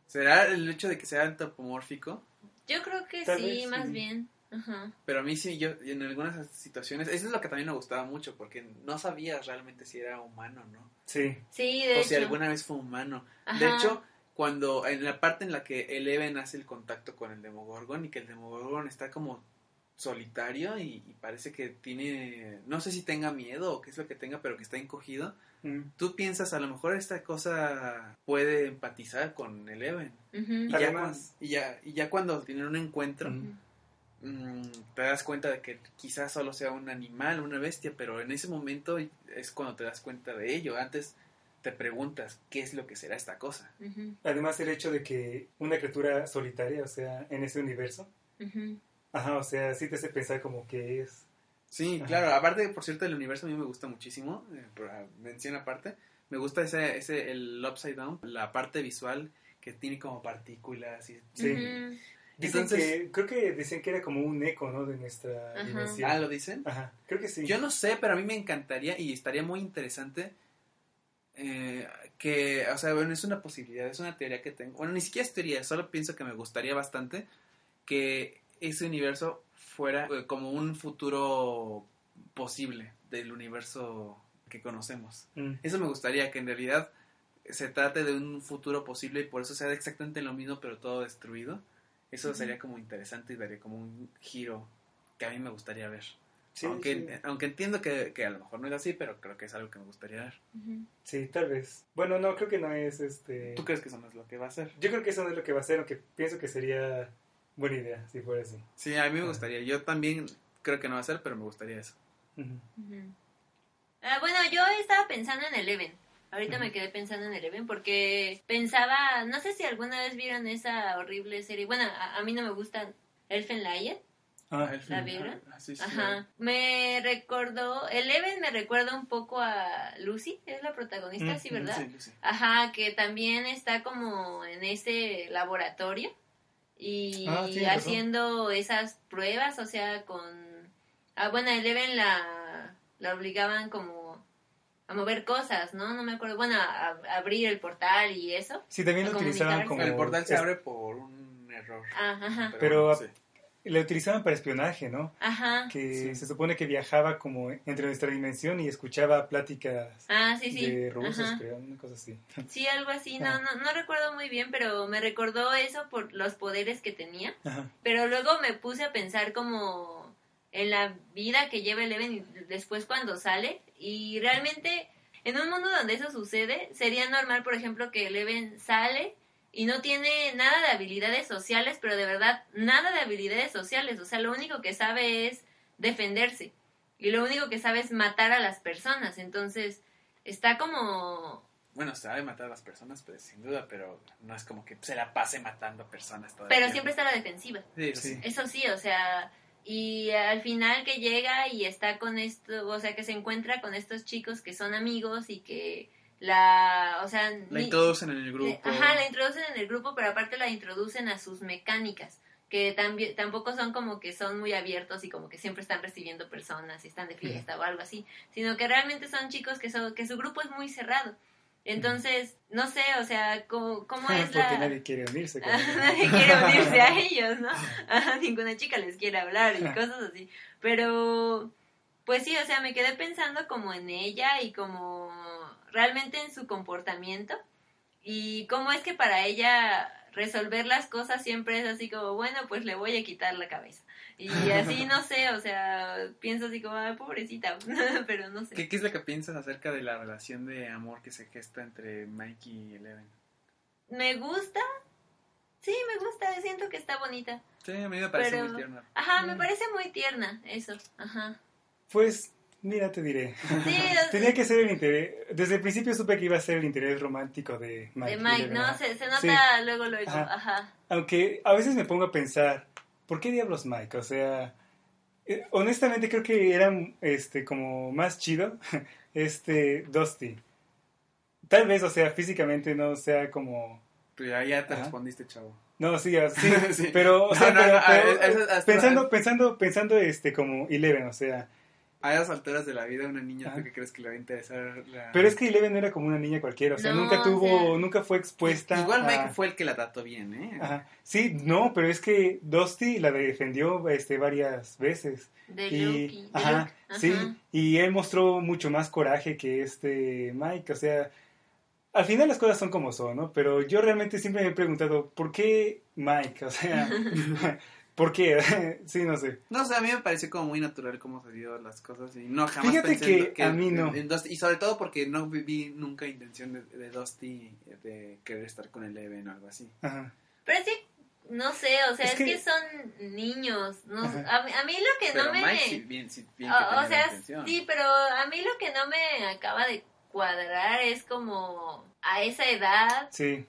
será el hecho de que sea antropomórfico, Yo creo que Tal sí, vez, más sí. bien. Ajá. pero a mí sí, yo en algunas situaciones, eso es lo que también me gustaba mucho, porque no sabías realmente si era humano, ¿no? Sí, Sí, de o hecho. si alguna vez fue humano. De Ajá. hecho, cuando en la parte en la que Eleven hace el contacto con el Demogorgon y que el Demogorgon está como solitario y, y parece que tiene, no sé si tenga miedo o qué es lo que tenga, pero que está encogido, mm, tú piensas a lo mejor esta cosa puede empatizar con Eleven. Ujú. Y ya, y ya, y ya cuando tienen un encuentro, Ujú. Mm, te das cuenta de que quizás solo sea un animal, una bestia, pero en ese momento es cuando te das cuenta de ello. Antes te preguntas qué es lo que será esta cosa. Además el hecho de que una criatura solitaria, o sea, en ese universo, ajá, o sea, sí te hace pensar como que es... Sí, Ajá. claro. Aparte, por cierto, el universo a mí me gusta muchísimo. eh, por mención aparte. Me gusta ese, ese, el Upside Down, la parte visual que tiene como partículas. Y, Sí. Dicen Entonces- que, creo que decían que era como un eco, ¿no? De nuestra Ajá. dimensión. Ah, ¿lo dicen? Ajá, creo que sí. Yo no sé, pero a mí me encantaría y estaría muy interesante eh, que, o sea, bueno, es una posibilidad, es una teoría que tengo. Bueno, ni siquiera es teoría, solo pienso que me gustaría bastante que ese universo fuera eh, como un futuro posible del universo que conocemos. Mm, Eso me gustaría, que en realidad se trate de un futuro posible y por eso sea exactamente lo mismo, pero todo destruido. Eso sería como interesante y daría como un giro que a mí me gustaría ver. sí, aunque, sí. aunque entiendo que, que a lo mejor no es así, pero creo que es algo que me gustaría ver. Sí, tal vez. Bueno, no, creo que no es este... ¿Tú crees que eso no es lo que va a ser? Yo creo que eso no es lo que va a ser, aunque pienso que sería buena idea si fuera así. Sí, a mí me gustaría. Yo también creo que no va a ser, pero me gustaría eso. Ah, bueno, yo estaba pensando en Eleven. Ahorita me quedé pensando en Eleven porque pensaba, no sé si alguna vez vieron esa horrible serie. Bueno, a, a mí no me gusta Elfen Lion. Ah, el ¿La vieron? Ah, sí, sí, Ajá. Me recordó, Eleven me recuerda un poco a Lucy, es la protagonista, Mm, sí, sí, ¿verdad? sí, sí. Ajá, que también está como en ese laboratorio y Ah, razón. haciendo esas pruebas, o sea, con... Ah, bueno, Eleven la, la obligaban como a mover cosas, ¿no? No me acuerdo, bueno, a, a abrir el portal y eso. sí, también lo utilizaban como... El portal se es- abre por un error. Ah, ajá. Pero- sí. la utilizaban para espionaje, ¿no? Ajá. Que se supone que viajaba como entre nuestra dimensión y escuchaba pláticas Ah, sí, sí. de rusos, Ajá. creo, una cosa así. Sí, algo así. No, Ajá. no, no recuerdo muy bien, pero me recordó eso por los poderes que tenía. Ajá. Pero luego me puse a pensar como en la vida que lleva Eleven y después cuando sale. Y realmente, en un mundo donde eso sucede, sería normal, por ejemplo, que Eleven sale y no tiene nada de habilidades sociales, pero de verdad, nada de habilidades sociales. O sea, lo único que sabe es defenderse. Y lo único que sabe es matar a las personas. Entonces, está como Bueno, sabe matar a las personas, pues sin duda, pero no es como que se la pase matando personas todo el Pero siempre está a la defensiva. Sí. sí. Eso sí, o sea, y al final que llega y está con esto, o sea, que se encuentra con estos chicos que son amigos y que la, o sea, La introducen en el grupo. Ajá, la introducen en el grupo, pero aparte la introducen a sus mecánicas, que también tampoco son como que son muy abiertos y como que siempre están recibiendo personas y están de fiesta o algo así, sino que realmente son chicos que son que su grupo es muy cerrado. Entonces, no sé, o sea, cómo, cómo es Porque la nadie quiere unirse con nadie quiere unirse a ellos, ¿no? Ajá, ninguna chica les quiere hablar y cosas así. Pero, pues sí, o sea, me quedé pensando como en ella y como realmente en su comportamiento y cómo es que para ella resolver las cosas siempre es así como, bueno, pues le voy a quitar la cabeza. Y así, no sé, o sea, pienso así como, ay, pobrecita, pero no sé. ¿Qué, qué es lo que piensas acerca de la relación de amor que se gesta entre Mike y Eleven? Me gusta, sí, me gusta, siento que está bonita. Sí, a mí me parece Pero- muy tierno. Ajá, me parece muy tierna, eso, ajá. Pues, mira, te diré. Sí, Tenía que ser el interés. Desde el principio supe que iba a ser el interés romántico de Mike. de Mike, Eleven, ¿no? Se, se nota Sí. luego, luego, Ajá. ajá. Aunque a veces me pongo a pensar, ¿por qué diablos Mike? O sea, eh, honestamente creo que era este como más chido este Dusty. Tal vez, o sea, físicamente no sea como Pues ya, ya te Ajá. respondiste, chavo. no, sí, o- sí, Sí. pero, o sea, no, pero- no, a- pero, eso- hasta- pensando, pensando, pensando, este, como Eleven, o sea, A esas alturas de la vida, una niña. ¿tú qué crees que le va a interesar? La... pero es que Eleven no era como una niña cualquiera, o sea, No, nunca o tuvo, sea- nunca fue expuesta. Igual a- Mike fue el que la trató bien, ¿eh? Ajá. Sí, no, pero es que Dusty la defendió, este, varias veces. De y, de Luke, ajá. sí, y él mostró mucho más coraje que este Mike, o sea, al final las cosas son como son, ¿no? Pero yo realmente siempre me he preguntado, ¿por qué Mike? O sea, ¿por qué? sí, no sé. No sé, a mí me pareció como muy natural cómo se dio las cosas y no jamás Fíjate pensé que en lo a mí no. en Dusty- y sobre todo porque no vi nunca intención de, de Dusty de querer estar con Eleven o algo así. Ajá. Pero sí, no sé, o sea, Es es, que- que... son niños. No, a, mí- a mí lo que Pero no me... Mike sí, bien, sí, bien que o, o sea, sí, pero a mí lo que no me acaba de cuadrar es como a esa edad. Sí.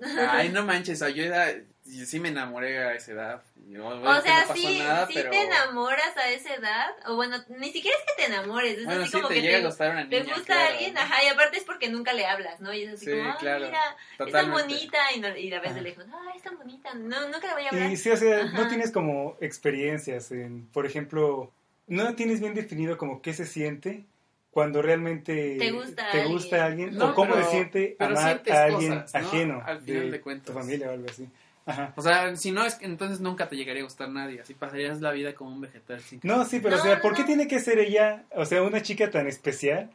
Ay, no manches, o sea, yo era, yo sí me enamoré a esa edad. Y, O sea, no sí, nada, sí pero... te enamoras a esa edad. O bueno, ni siquiera es que te enamores, es Bueno, así sí, como te que llega te, a gustar una te niña, gusta claro, alguien, ¿no? ajá, y aparte es porque nunca le hablas, ¿no? Y es así Sí, como, claro, mira, es tan bonita, y, no- y la ves de lejos, ay, es tan bonita, no, nunca le voy a hablar. Y sí, o sea, no tienes como experiencias en, por ejemplo, no tienes bien definido como qué se siente cuando realmente Te gusta te alguien. gusta alguien No, o cómo pero- se siente amar a alguien cosas, ¿no? ajeno Al final de cuentas. tu familia o algo así. Ajá. O sea, si no es que entonces nunca te llegaría a gustar nadie, así pasarías la vida como un vegetal sin No, sí, pero No, o sea, ¿por qué tiene que ser ella, o sea, una chica tan especial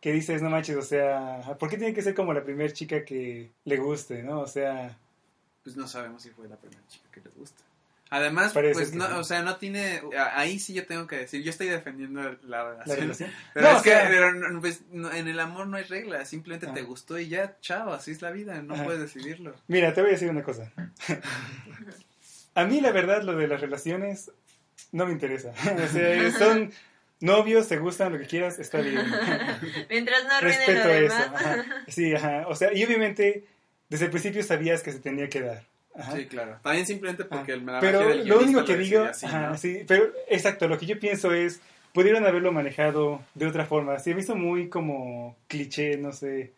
que dices, no manches, o sea, ¿por qué tiene que ser como la primera chica que le guste, no? O sea, pues no sabemos si fue la primera chica que le gusta. Además, Parece pues no, sí. o sea, no tiene, ahí sí yo tengo que decir, yo estoy defendiendo la la relación. Pero No, es o que sea- pero pues, no, en el amor no hay reglas, simplemente Ah. te gustó y ya, chao, así es la vida, no puedes decidirlo. Mira, te voy a decir una cosa. A mí, la verdad, lo de las relaciones no me interesa. O sea, son novios, se gustan, lo que quieras, está bien. Mientras no arruinen Respeto lo eso. demás. ajá. Sí, ajá. O sea, y obviamente, desde el principio sabías que se tenía que dar. Ajá. Sí, claro. También simplemente porque el la pero lo único que digo, así, ajá, ¿no? sí, pero exacto, lo que yo pienso es, pudieron haberlo manejado de otra forma. Sí, he visto muy como cliché, no sé,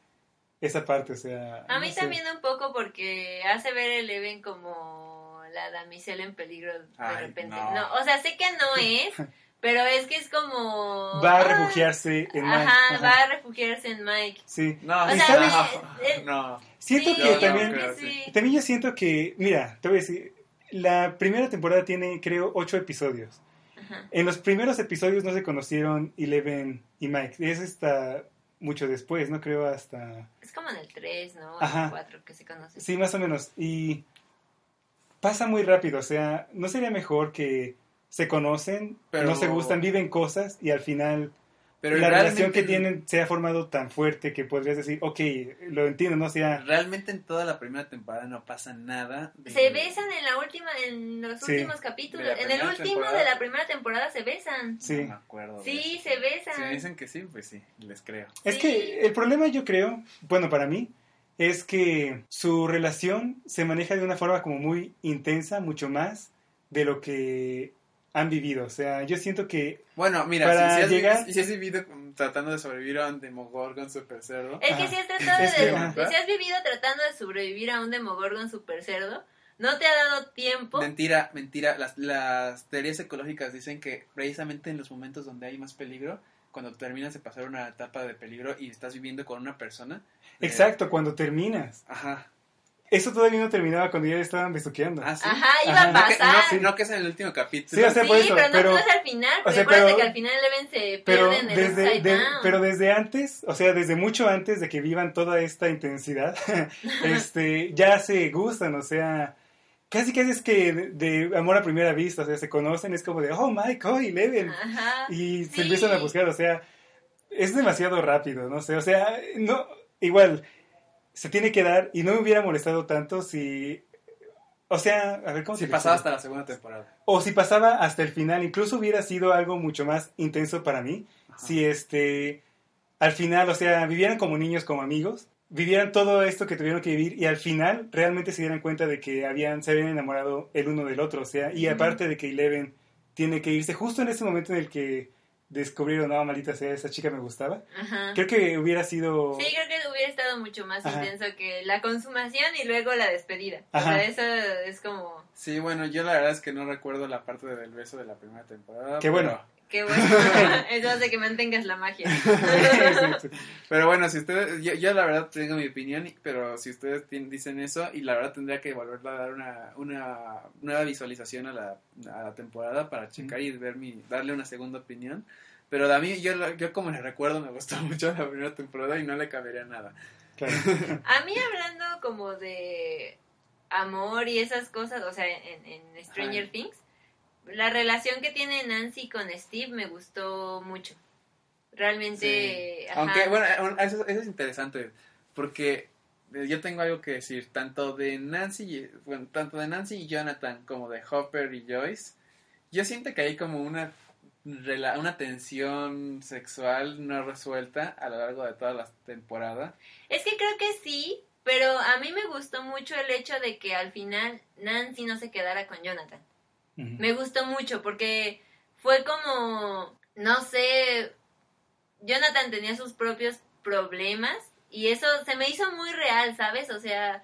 esa parte, o sea. A no mí sé. también un poco porque hace ver el Eleven como la damisela en peligro de Ay, repente. no. No. o sea, sé que no es, pero es que es como... Va a ah, refugiarse en Mike. Ajá, ajá. va a refugiarse en Mike. Sí. No, O ¿Y sea, sabes? eh, no. Siento sí, que yo también, creo sí. sí. también yo siento que, mira, te voy a decir, la primera temporada tiene, creo, ocho episodios. Ajá. En los primeros episodios no se conocieron Eleven y Mike. Es hasta mucho después, no creo hasta... Es como en el 3, ¿no? O en Ajá. el 4 que se conoce. Sí, más o menos. Y pasa muy rápido, o sea, ¿no sería mejor que se conocen, Pero- no se gustan, viven cosas y al final Pero la relación que tienen se ha formado tan fuerte que podrías decir, ok, lo entiendo, no sea... Realmente en toda la primera temporada no pasa nada. de- Se besan en la última, en los Sí. últimos capítulos. En el primera último temporada. de la primera temporada se besan. Sí. No me acuerdo. Sí, se besan. Si me dicen que sí, pues sí, les creo. Es Sí. que el problema yo creo, bueno, para mí, es que su relación se maneja de una forma como muy intensa, mucho más de lo que han vivido. O sea, yo siento que Bueno, mira, Para si, si has, llegar- si has vivido tratando de sobrevivir a un Demogorgon super cerdo. Es que si has tratado Es de, que- si has vivido tratando de sobrevivir a un Demogorgon super cerdo, no te ha dado tiempo. Mentira, mentira. Las, las teorías ecológicas dicen que precisamente en los momentos donde hay más peligro, cuando terminas de pasar una etapa de peligro y estás viviendo con una persona. eh, Exacto, cuando terminas. Ajá. Eso todavía no terminaba cuando ya estaban besuqueando. Ah, sí. Ajá, iba Ajá. a No que, pasar. no, sí, no que es en el último capítulo. Sí, o sea, por eso, pero no pero- no es al final, porque sea, pero- que al final Eleven se Pero pierde en el desde, Upside de- Down. pero desde antes, o sea, desde mucho antes de que vivan toda esta intensidad, este, ya se gustan, o sea, casi casi es que de, de amor a primera vista, o sea, se conocen, es como de, oh, Mike, oh, Eleven, Ajá. y se empiezan a buscar, o sea, es demasiado rápido, no sé, o sea, no, igual, se tiene que dar, y no me hubiera molestado tanto si, o sea, a ver cómo Si pasaba hasta la segunda temporada. O si pasaba hasta el final, incluso hubiera sido algo mucho más intenso para mí, Ajá. si este, al final, o sea, vivieran como niños, como amigos, vivieran todo esto que tuvieron que vivir y al final realmente se dieran cuenta de que habían, se habían enamorado el uno del otro, o sea, y aparte de que Eleven tiene que irse justo en ese momento en el que descubrieron, no, maldita sea, esa chica me gustaba, Ajá. creo que hubiera sido... Sí, creo que hubiera estado mucho más Ajá. intenso que la consumación y luego la despedida. Ajá. O sea, eso es como... Sí, bueno, yo la verdad es que no recuerdo la parte del beso de la primera temporada. Qué pero- bueno. Qué bueno. eso hace que mantengas la magia. Exacto. Pero bueno, si ustedes, yo, yo la verdad tengo mi opinión, pero si ustedes dicen eso, y la verdad tendría que volverle a dar una, una nueva visualización a la, a la temporada para checar y ver mi, darle una segunda opinión. Pero a mí, yo, yo como le recuerdo, me gustó mucho la primera temporada y no le cambiaría nada. Claro. A mí hablando como de amor y esas cosas, o sea, en, en Stranger Ajá. Things, la relación que tiene Nancy con Steve me gustó mucho. Realmente... Sí. ajá. Aunque, bueno, eso, eso es interesante, porque eh, yo tengo algo que decir, tanto de Nancy, y- bueno, tanto de Nancy y Jonathan como de Hopper y Joyce, yo siento que hay como una una tensión sexual no resuelta a lo largo de toda la temporada. Es que creo que sí, pero a mí me gustó mucho el hecho de que al final Nancy no se quedara con Jonathan. Me gustó mucho porque fue como, no sé, Jonathan tenía sus propios problemas y eso se me hizo muy real, ¿sabes? O sea,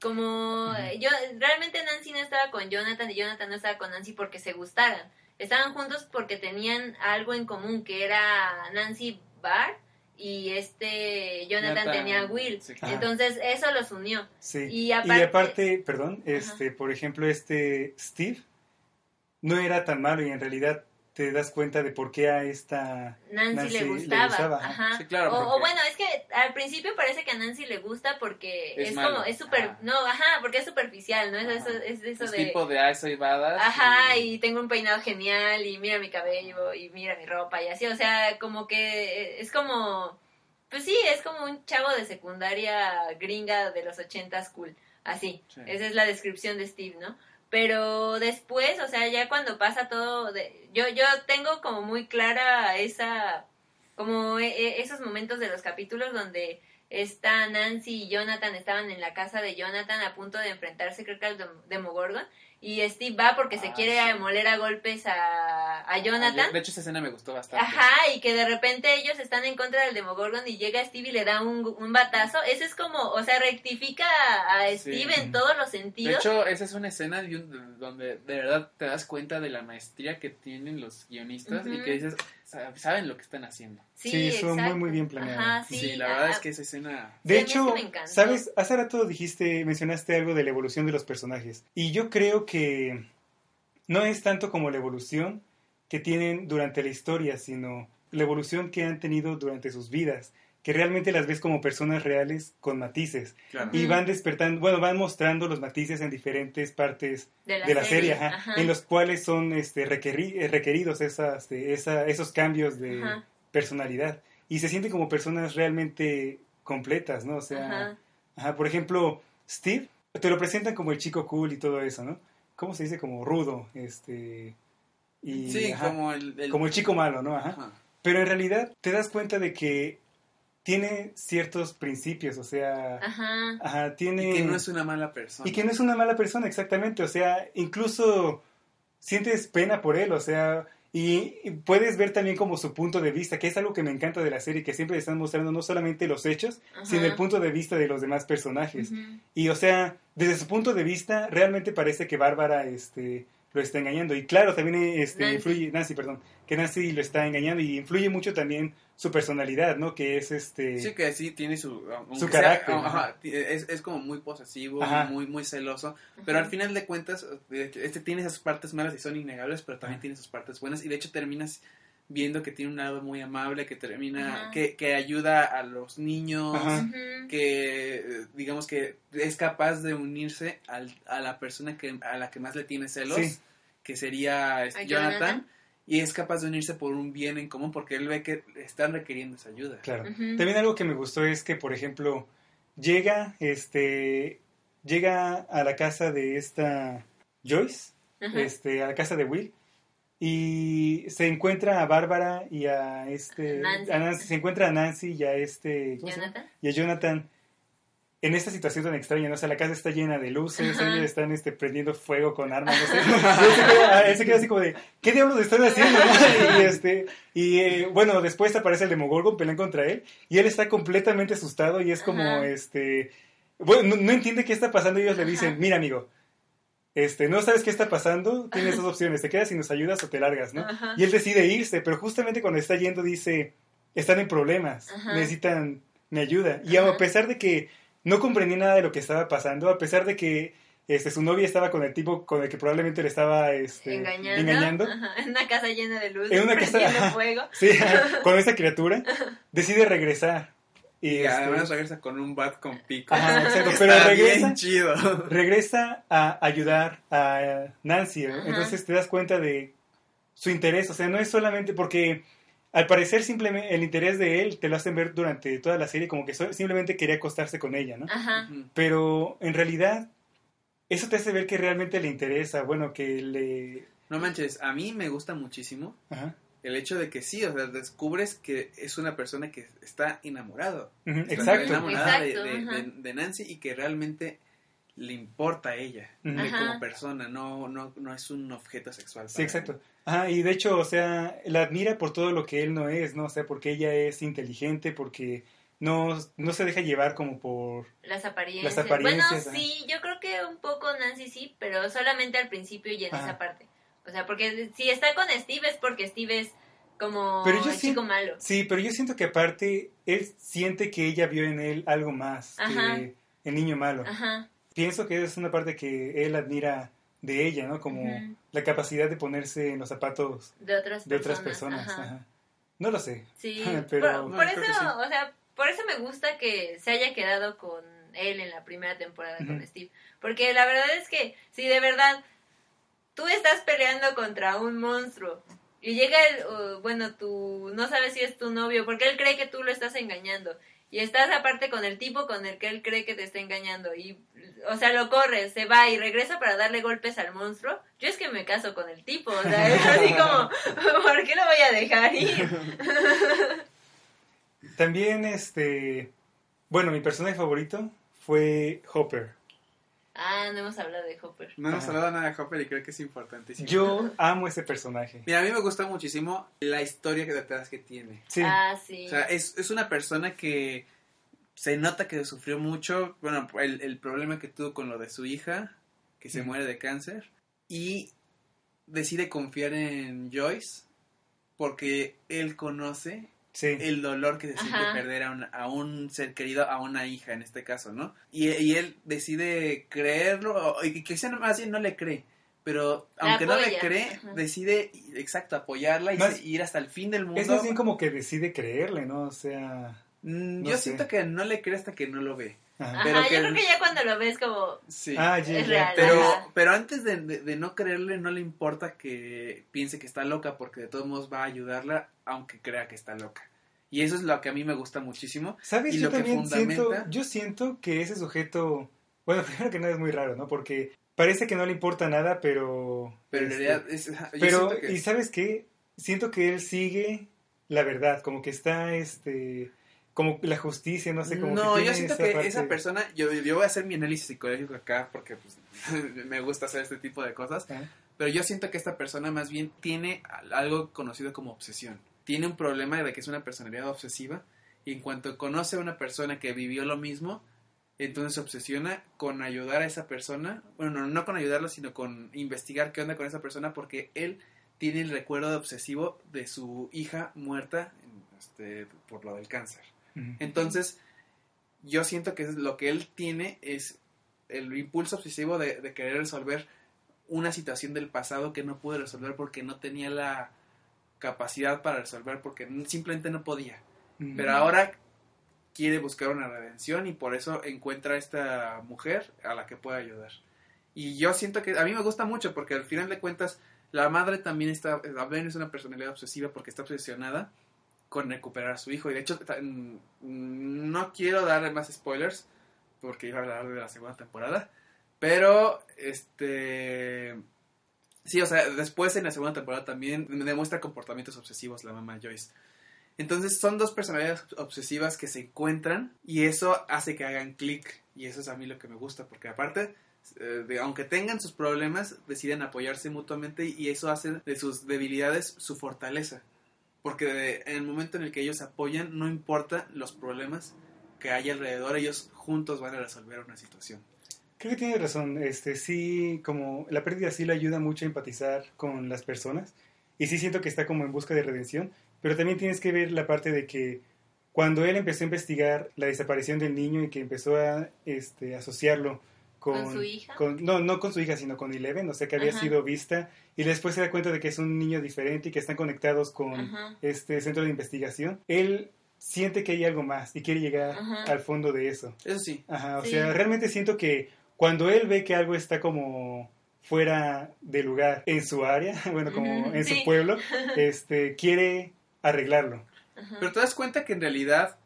como yo realmente Nancy no estaba con Jonathan y Jonathan no estaba con Nancy porque se gustaran. Estaban juntos porque tenían algo en común, que era Nancy Barr y este Jonathan, Jonathan, tenía a Will. sí, claro. Entonces eso los unió. Sí. Y Y aparte- aparte, perdón, este, por ejemplo, este Steve no era tan malo y en realidad te das cuenta de por qué a esta Nancy, Nancy le le gustaba. Ajá. Sí, claro, o, bueno, es que al principio parece que a Nancy le gusta porque Es como, es súper, no, ajá, porque es superficial, ¿no? Es eso, es eso es de, tipo de ah, soy badass. ajá, y tengo un peinado genial y mira mi cabello y mira mi ropa y así, o sea, como que es como, pues sí, es como un chavo de secundaria gringa de los ochentas cool, así, Sí. esa es la descripción de Steve, ¿no? Pero después, o sea, ya cuando pasa todo, de, yo, yo tengo como muy clara esa, como e- e- esos momentos de los capítulos donde esta Nancy y Jonathan estaban en la casa de Jonathan a punto de enfrentarse, creo que al Dem- Demogorgon, y Steve va porque se Ah, quiere sí. moler a golpes a, a Jonathan. de hecho, esa escena me gustó bastante. Ajá, y que de repente ellos están en contra del Demogorgon y llega Steve y le da un, un batazo. Eso es como, o sea, rectifica a Sí. Steve en todos los De sentidos. hecho, esa es una escena de un- donde de verdad te das cuenta de la maestría que tienen los guionistas y que dices, "Sa- saben lo que están haciendo. Sí, estuvo muy, exacto. muy bien planeado. Ajá, Sí, sí. la verdad es que esa escena... De Sí, hecho, sí. ¿sabes? Hace rato dijiste, mencionaste algo de la evolución de los personajes. Y yo creo que no es tanto como la evolución que tienen durante la historia, sino la evolución que han tenido durante sus vidas, que realmente las ves como personas reales con matices. Claro. Y van despertando, bueno, van mostrando los matices en diferentes partes De la de la serie, serie, ajá, ajá. en los cuales son este, requeri- eh, requeridos esas, de- esa- esos cambios de Ajá. personalidad. Y se sienten como personas realmente completas, ¿no? O sea, Ajá. ajá, por ejemplo, Steve, te lo presentan como el chico cool y todo eso, ¿no? ¿Cómo se dice? Como rudo, este... Y, Sí, ajá, como el, el- como el chico malo, ¿no? Ajá. Ajá. Pero en realidad te das cuenta de que tiene ciertos principios, o sea, Ajá. ajá, tiene... Y que no es una mala persona. Y que no es una mala persona, exactamente. O sea, incluso sientes pena por él, o sea, y, y puedes ver también como su punto de vista, que es algo que me encanta de la serie, que siempre están mostrando no solamente los hechos, Ajá. sino el punto de vista de los demás personajes. Y o sea, desde su punto de vista, realmente parece que Bárbara este, lo está engañando. Y claro, también este, Nancy. influye, Nancy, perdón, que Nancy lo está engañando y influye mucho también su personalidad, ¿no? Que es este... Sí, que sí tiene su... Su sea- carácter, ajá, ajá. es, es como muy posesivo, Ajá. muy muy celoso, pero al final de cuentas, hecho, este tiene esas partes malas y son innegables, pero también Ajá. tiene sus partes buenas, y de hecho terminas viendo que tiene un lado muy amable, que termina, que, que ayuda a los niños, que digamos que es capaz de unirse al- a la persona que a la que más le tiene celos, Sí. que sería este, ¿A Jonathan, Jonathan? Y es capaz de unirse por un bien en común porque él ve que están requiriendo esa ayuda. Claro. También algo que me gustó es que, por ejemplo, llega, este, llega a la casa de esta Joyce, este, a la casa de Will, y se encuentra a Bárbara y a este, Nancy. a Nancy, se encuentra a Nancy y a este, ¿cómo se llama? Jonathan. y a Jonathan en esta situación tan extraña, ¿no? O sea, la casa está llena de luces, Ajá. ellos están este, prendiendo fuego con armas, no sé. Y él se queda, él se queda así como de, ¿qué diablos están haciendo? no? Y, este, y eh, bueno, después aparece el Demogorgon, pelean contra él, y él está completamente asustado y es como, Ajá. este, bueno, no, no entiende qué está pasando y ellos le dicen, mira amigo, este, no sabes qué está pasando, tienes dos opciones, te quedas y nos ayudas o te largas, ¿no? Y él decide irse, pero justamente cuando está yendo dice, están en problemas, necesitan mi ayuda. Y a pesar de que no comprendí nada de lo que estaba pasando, a pesar de que este, su novia estaba con el tipo con el que probablemente le estaba este, engañando, engañando, Ajá, en una casa llena de luz, En una casa- ajá. fuego. sí, con esa criatura, decide regresar. Y, Y este, además regresa con un bat con pico. Ajá, exacto, Está pero bien regresa- chido. regresa a ayudar a Nancy. Ajá. Entonces te das cuenta de su interés. O sea, no es solamente porque al parecer simplemente el interés de él te lo hacen ver durante toda la serie como que simplemente quería acostarse con ella, ¿no? Ajá. Pero en realidad eso te hace ver que realmente le interesa, bueno, que le... No manches, a mí me gusta muchísimo Ajá. el hecho de que sí, o sea, descubres que es una persona que está enamorado. Exacto. enamorada de, Exacto, de- ajá. de- de Nancy y que realmente le importa a ella eh, como persona, no, no, no es un objeto sexual. Sí, exacto. Ajá, y de hecho, o sea, la admira por todo lo que él no es, ¿no? O sea, porque ella es inteligente, porque no, no se deja llevar como por... Las apariencias. Las apariencias, Bueno, ajá. sí, yo creo que un poco Nancy sí, pero solamente al principio y en Ajá. esa parte. O sea, porque si está con Steve es porque Steve es como Pero yo el chico malo. Sí, pero yo siento que aparte, él siente que ella vio en él algo más Ajá. que el niño malo. Ajá. Pienso que es una parte que él admira de ella, ¿no? Como la capacidad de ponerse en los zapatos De otras de personas. otras personas. ajá. ajá. No lo sé. Sí, Pero- por, eso, sí. o sea, por eso me gusta que se haya quedado con él en la primera temporada con. Steve. Porque la verdad es que si de verdad tú estás peleando contra un monstruo y llega el, uh, bueno, tú no sabes si es tu novio, porque él cree que tú lo estás engañando. Y estás aparte con el tipo con el que él cree que te está engañando. Y, o sea, lo corre, se va y regresa para darle golpes al monstruo. Yo es que me caso con el tipo. O sea, es así como, ¿por qué lo voy a dejar ir? También, este... Bueno, mi personaje favorito fue Hopper. Ah, no hemos hablado de Hopper. No hemos Ajá. hablado nada de Hopper y creo que es importantísimo. Yo amo ese personaje. Mira, a mí me gusta muchísimo la historia que detrás que tiene. Sí. Ah, sí. O sea, es, es una persona que se nota que sufrió mucho, bueno, el, el problema que tuvo con lo de su hija, que se Mm. muere de cáncer, y decide confiar en Joyce porque él conoce sí. el dolor que se siente Ajá. perder a un, a un ser querido, a una hija en este caso, ¿no? Y, y él decide creerlo, y que sea más bien no le cree, pero aunque no le cree, Ajá. decide, exacto, apoyarla y Más- ir hasta el fin del mundo. Es más bien como que decide creerle, ¿no? O sea... Mm, no Yo sé. siento que no le cree hasta que no lo ve. ajá. Ajá, Pero yo que- creo que ya cuando lo ves como... Sí. Ah, ya, Es ya. real. Pero, pero antes de, de- de no creerle, no le importa que piense que está loca, porque de todos modos va a ayudarla, aunque crea que está loca. Y eso es lo que a mí me gusta muchísimo. ¿Sabes? Y Yo lo que también siento, fundamenta- yo siento que ese sujeto, bueno, primero que nada es muy raro, ¿no? Porque parece que no le importa nada, pero... Pero en este, realidad, es, yo pero, siento que- ¿y sabes qué? Siento que él sigue la verdad, como que está, este, como la justicia, no sé, como no, que yo siento esa que parte- esa persona, yo, yo voy a hacer mi análisis psicológico acá porque pues, me gusta hacer este tipo de cosas, pero yo siento que esta persona más bien tiene al- algo conocido como obsesión. Tiene un problema de que es una personalidad obsesiva y en cuanto conoce a una persona que vivió lo mismo, entonces se obsesiona con ayudar a esa persona, bueno, no, no con ayudarla, sino con investigar qué onda con esa persona porque él tiene el recuerdo obsesivo de su hija muerta este, por lo del cáncer. Entonces, yo siento que lo que él tiene es el impulso obsesivo de, de querer resolver una situación del pasado que no pudo resolver porque no tenía la capacidad para resolver porque simplemente no podía. Pero ahora quiere buscar una redención y por eso encuentra a esta mujer a la que puede ayudar. Y yo siento que a mí me gusta mucho porque al final de cuentas la madre también está, Abel es una personalidad obsesiva porque está obsesionada con recuperar a su hijo. Y de hecho, ta- mm, no quiero darle más spoilers porque iba a hablar de la segunda temporada. Pero, este... Sí, o sea, después en la segunda temporada también demuestra comportamientos obsesivos la mamá Joyce. Entonces son dos personalidades obsesivas que se encuentran y eso hace que hagan clic y eso es a mí lo que me gusta porque aparte, eh, de, aunque tengan sus problemas, deciden apoyarse mutuamente y eso hace de sus debilidades su fortaleza. Porque en el momento en el que ellos apoyan, no importa los problemas que hay alrededor, ellos juntos van a resolver una situación. Creo que tiene razón, este, sí, como la pérdida sí le ayuda mucho a empatizar con las personas y sí siento que está como en busca de redención, pero también tienes que ver la parte de que cuando él empezó a investigar la desaparición del niño y que empezó a este, asociarlo con, ¿Con su hija? con- no, no con su hija, sino con Eleven, o sea que había Ajá. sido vista y después se da cuenta de que es un niño diferente y que están conectados con Ajá. este centro de investigación. Él siente que hay algo más y quiere llegar Ajá. al fondo de eso. Eso sí, Ajá, o Sí. sea, realmente siento que cuando él ve que algo está como fuera de lugar en su área, bueno, como en sí. su pueblo, este, quiere arreglarlo. Ajá. Pero te das cuenta que en realidad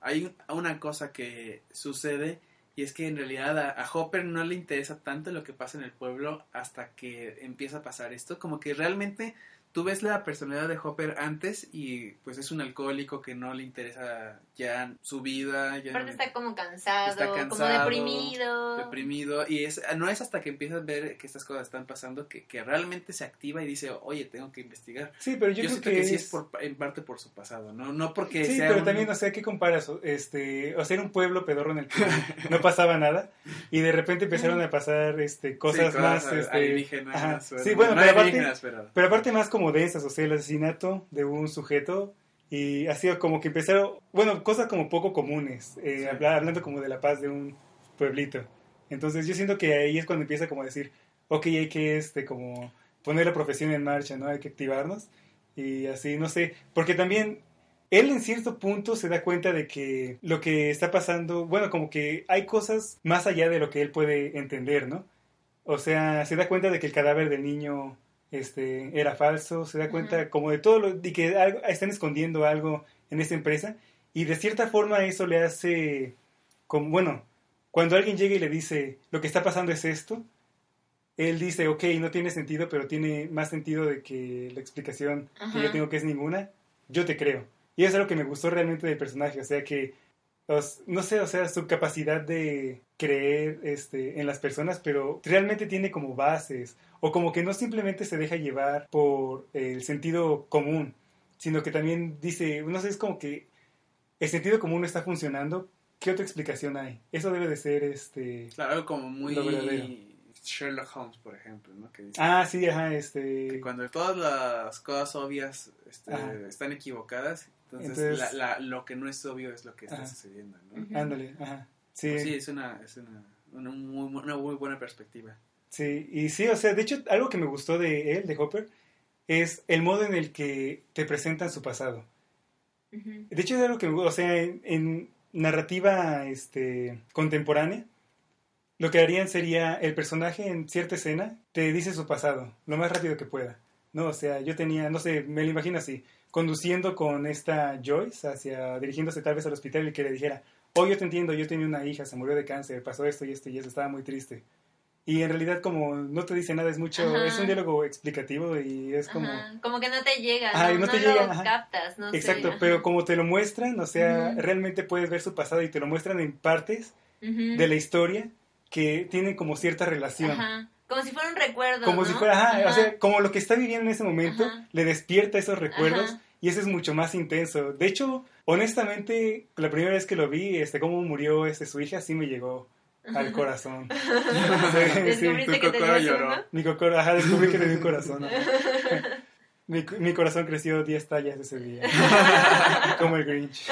hay un- una cosa que sucede y es que en realidad a, Hopper no le interesa tanto lo que pasa en el pueblo hasta que empieza a pasar esto. Como que realmente tú ves la personalidad de Hopper antes y pues es un alcohólico que no le interesa ya su vida, ya Aparte no- está como cansado, Está como cansado, deprimido. deprimido y es no es hasta que empiezas a ver que estas cosas están pasando que, que realmente se activa y dice oye tengo que investigar Sí, pero yo, yo, creo que, que, sí es- por, en parte por su pasado no no porque Sí, sea pero un- también, o sea, ¿qué comparas? O- Este, o sea, era un pueblo pedorro en el que no pasaba nada y de repente empezaron a pasar este, cosas Sí, más... cosas Este, alienígenas, ajá. Sí, bueno, no pero aparte, Pero aparte más como densas, o sea, el asesinato de un sujeto y ha sido como que empezaron, bueno, cosas como poco comunes, eh, Sí. habla- hablando como de la paz de un pueblito. Entonces yo siento que ahí es cuando empieza como a decir, ok, hay que este, como poner la profesión en marcha, ¿no? Hay que activarnos y así, no sé, porque también él en cierto punto se da cuenta de que lo que está pasando, bueno, como que hay cosas más allá de lo que él puede entender, ¿no? O sea, se da cuenta de que el cadáver del niño este, era falso, se da cuenta como de todo lo, de que algo- están escondiendo algo en esta empresa y de cierta forma eso le hace, como, bueno, cuando alguien llega y le dice, lo que está pasando es esto, él dice, ok, no tiene sentido, pero tiene más sentido de que la explicación que yo tengo que es ninguna, yo te creo. Y eso es lo que me gustó realmente del personaje, o sea que, no sé, o sea, su capacidad de creer este, en las personas, pero realmente tiene como bases, o como que no simplemente se deja llevar por el sentido común, sino que también dice, no sé, es como que el sentido común no está funcionando, ¿qué otra explicación hay? Eso debe de ser, este... claro algo como muy Lo verdadero. Sherlock Holmes por ejemplo no que dice Ah, sí, ajá, este... que cuando todas las cosas obvias este, están equivocadas entonces, Entonces- la- la- lo que no es obvio es lo que está Ajá. sucediendo ¿no? Ándale, ajá. Sí, sí es una es una, una muy, una muy buena perspectiva Sí, y sí, o sea, de hecho, algo que me gustó de él, de Hopper, es el modo en el que te presentan su pasado. De hecho, es algo que, me o sea, en, en narrativa este, contemporánea, lo que harían sería el personaje en cierta escena te dice su pasado, lo más rápido que pueda. No, o sea, yo tenía, no sé, me lo imagino así, conduciendo con esta Joyce hacia, dirigiéndose tal vez al hospital y que le dijera, oh, yo te entiendo, yo tenía una hija, se murió de cáncer, pasó esto y esto y eso, estaba muy triste. Y en realidad como no te dice nada, es mucho, Ajá. es un diálogo explicativo y es como... Ajá, como que no te llega, Ajá, no, no te lo llega, captas, no Exacto, pero como te lo muestran, o sea, realmente puedes ver su pasado y te lo muestran en partes de la historia que tienen como cierta relación. Ajá. Como si fuera un recuerdo, Como si fuera, ajá, o sea, como lo que está viviendo en ese momento le despierta esos recuerdos y eso es mucho más intenso. De hecho, honestamente, la primera vez que lo vi, este, cómo murió este, su hija, sí me llegó al corazón. Sí, sí. Descubriste Tu que lloró. uno. Mi, cocoro- ajá, descubrí que tenía un corazón. Mi, mi corazón creció 10 tallas ese día. Como el Grinch.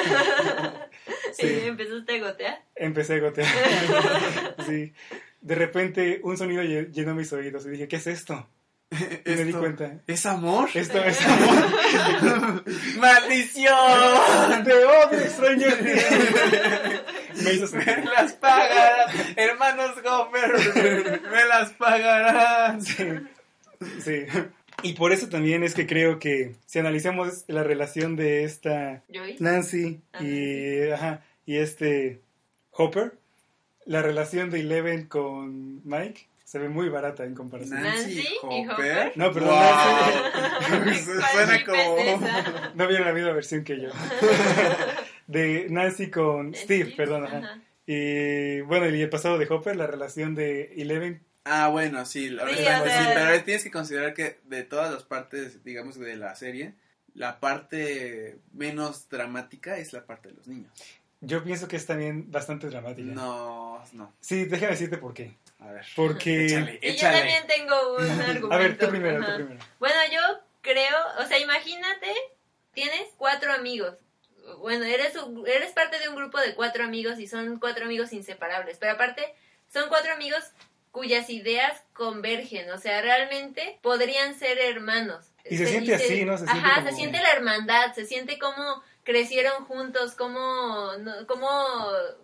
Sí. Empezaste a gotear. Empecé a gotear. sí. De repente un sonido lle- llenó mis oídos y dije, ¿qué es esto? Y me di cuenta. ¿Es amor? Esto es amor. ¡Maldición! Te odio, Stranger Things. Me las pagarán, hermanos Gopher. Me las pagarán. Sí. sí. Y por eso también es que creo que si analizamos la relación de esta. Nancy Ah, y, ajá, y este Hopper, la relación de Eleven con Mike se ve muy barata en comparación. Nancy y Hopper. No, perdón, Wow. ¿Cuál Suena como. No vieron la misma versión que yo. De Nancy con Steve, Steve, perdón. ajá. ajá. Y bueno, y el pasado de Hopper, la relación de Eleven. Ah, bueno, sí, la Sí, verdad, sí, pero tienes que considerar que de todas las partes, digamos, de la serie, la parte menos dramática es la parte de los niños. Yo pienso que es también bastante dramática. No, no. Sí, déjame decirte por qué. A ver. Porque. Échale, Y yo échale. también tengo un argumento. A ver, tú primero, tú primero. Bueno, yo creo, o sea, imagínate, tienes cuatro amigos. Bueno, eres, un- eres parte de un grupo de cuatro amigos y son cuatro amigos inseparables. Pero aparte, son cuatro amigos cuyas ideas convergen. O sea, realmente podrían ser hermanos. Y se siente así, ¿no? Se siente ajá, como- se siente la hermandad, se siente como crecieron juntos, cómo, no- cómo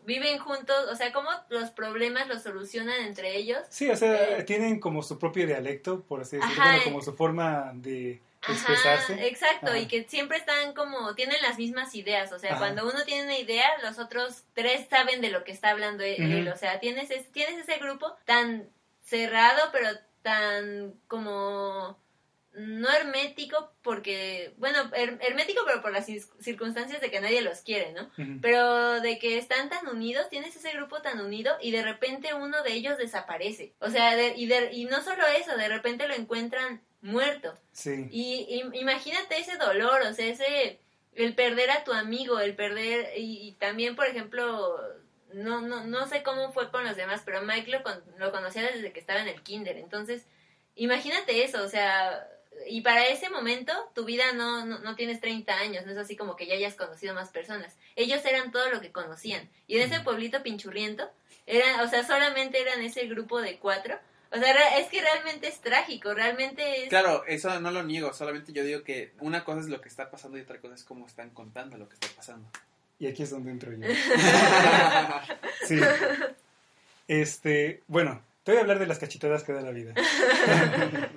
viven juntos, o sea, cómo los problemas los solucionan entre ellos. Sí, o sea, Eh. tienen como su propio dialecto, por así decirlo, Ajá, bueno, eh. como su forma de Ajá, exacto, Ajá. y que siempre están como, tienen las mismas ideas, o sea, Ajá. cuando uno tiene una idea, los otros tres saben de lo que está hablando él, o sea, tienes, es- tienes ese grupo tan cerrado, pero tan como no hermético porque, bueno, her- hermético pero por las cir- circunstancias de que nadie los quiere, ¿no? Pero de que están tan unidos, tienes ese grupo tan unido y de repente uno de ellos desaparece. O sea, de- y, de- y no solo eso, de repente lo encuentran muerto. Sí. Y, y imagínate ese dolor, o sea, ese el perder a tu amigo, el perder y, y también, por ejemplo, no no no sé cómo fue con los demás, pero Mike lo, con- lo conocía desde que estaba en el kinder, entonces imagínate eso, o sea, y para ese momento tu vida no, no, no tienes 30 años, no es así como que ya hayas conocido más personas. Ellos eran todo lo que conocían. Y en ese pueblito pinchurriento, eran, o sea, solamente eran ese grupo de cuatro. O sea, es que realmente es trágico, realmente es... Claro, eso no lo niego, solamente yo digo que una cosa es lo que está pasando y otra cosa es cómo están contando lo que está pasando. Y aquí es donde entro yo. Sí. Este, bueno, te voy a hablar de las cachetadas que da la vida.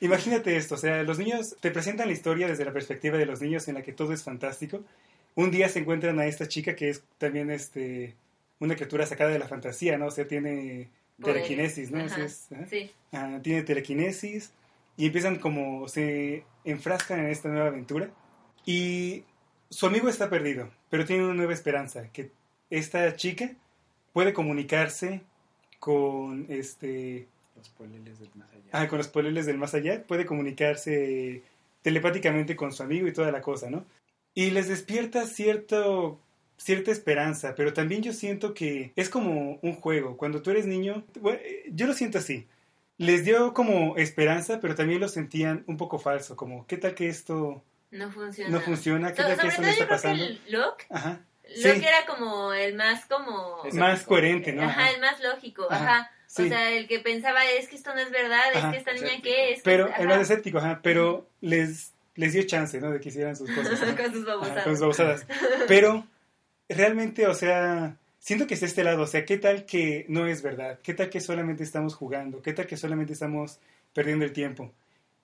Imagínate esto, o sea, los niños te presentan la historia desde la perspectiva de los niños en la que todo es fantástico. Un día se encuentran a esta chica que es también este una criatura sacada de la fantasía, ¿no? O sea, tiene Poderes. telequinesis, ¿no? Ajá, es, ajá. Sí. Ah, tiene telequinesis y empiezan como se enfrascan en esta nueva aventura y su amigo está perdido, pero tiene una nueva esperanza, que esta chica puede comunicarse con este Los poleles del más allá. ah, con los poleles del más allá, puede comunicarse telepáticamente con su amigo y toda la cosa, ¿no? Y les despierta cierto cierta esperanza, pero también yo siento que es como un juego. Cuando tú eres niño, bueno, yo lo siento así. Les dio como esperanza, pero también lo sentían un poco falso, como ¿qué tal que esto No funciona. no funciona? ¿Qué So- tal que esto no está pasando? que el Locke, Ajá. Locke Sí. era como el más como... Es- Más coherente, ¿no? Ajá, el más lógico, Ajá. ajá. Sí. O sea, el que pensaba, es que esto no es verdad, Ajá, es que esta niña escéptico. qué es. que- Pero ajá, el más escéptico, ajá, pero les, les dio chance, ¿no? De que hicieran sus cosas. ajá. con sus Ajá, babosadas. con sus babosadas. Pero realmente, o sea, siento que es este lado, o sea, ¿qué tal que no es verdad? ¿Qué tal que solamente estamos jugando? ¿Qué tal que solamente estamos perdiendo el tiempo?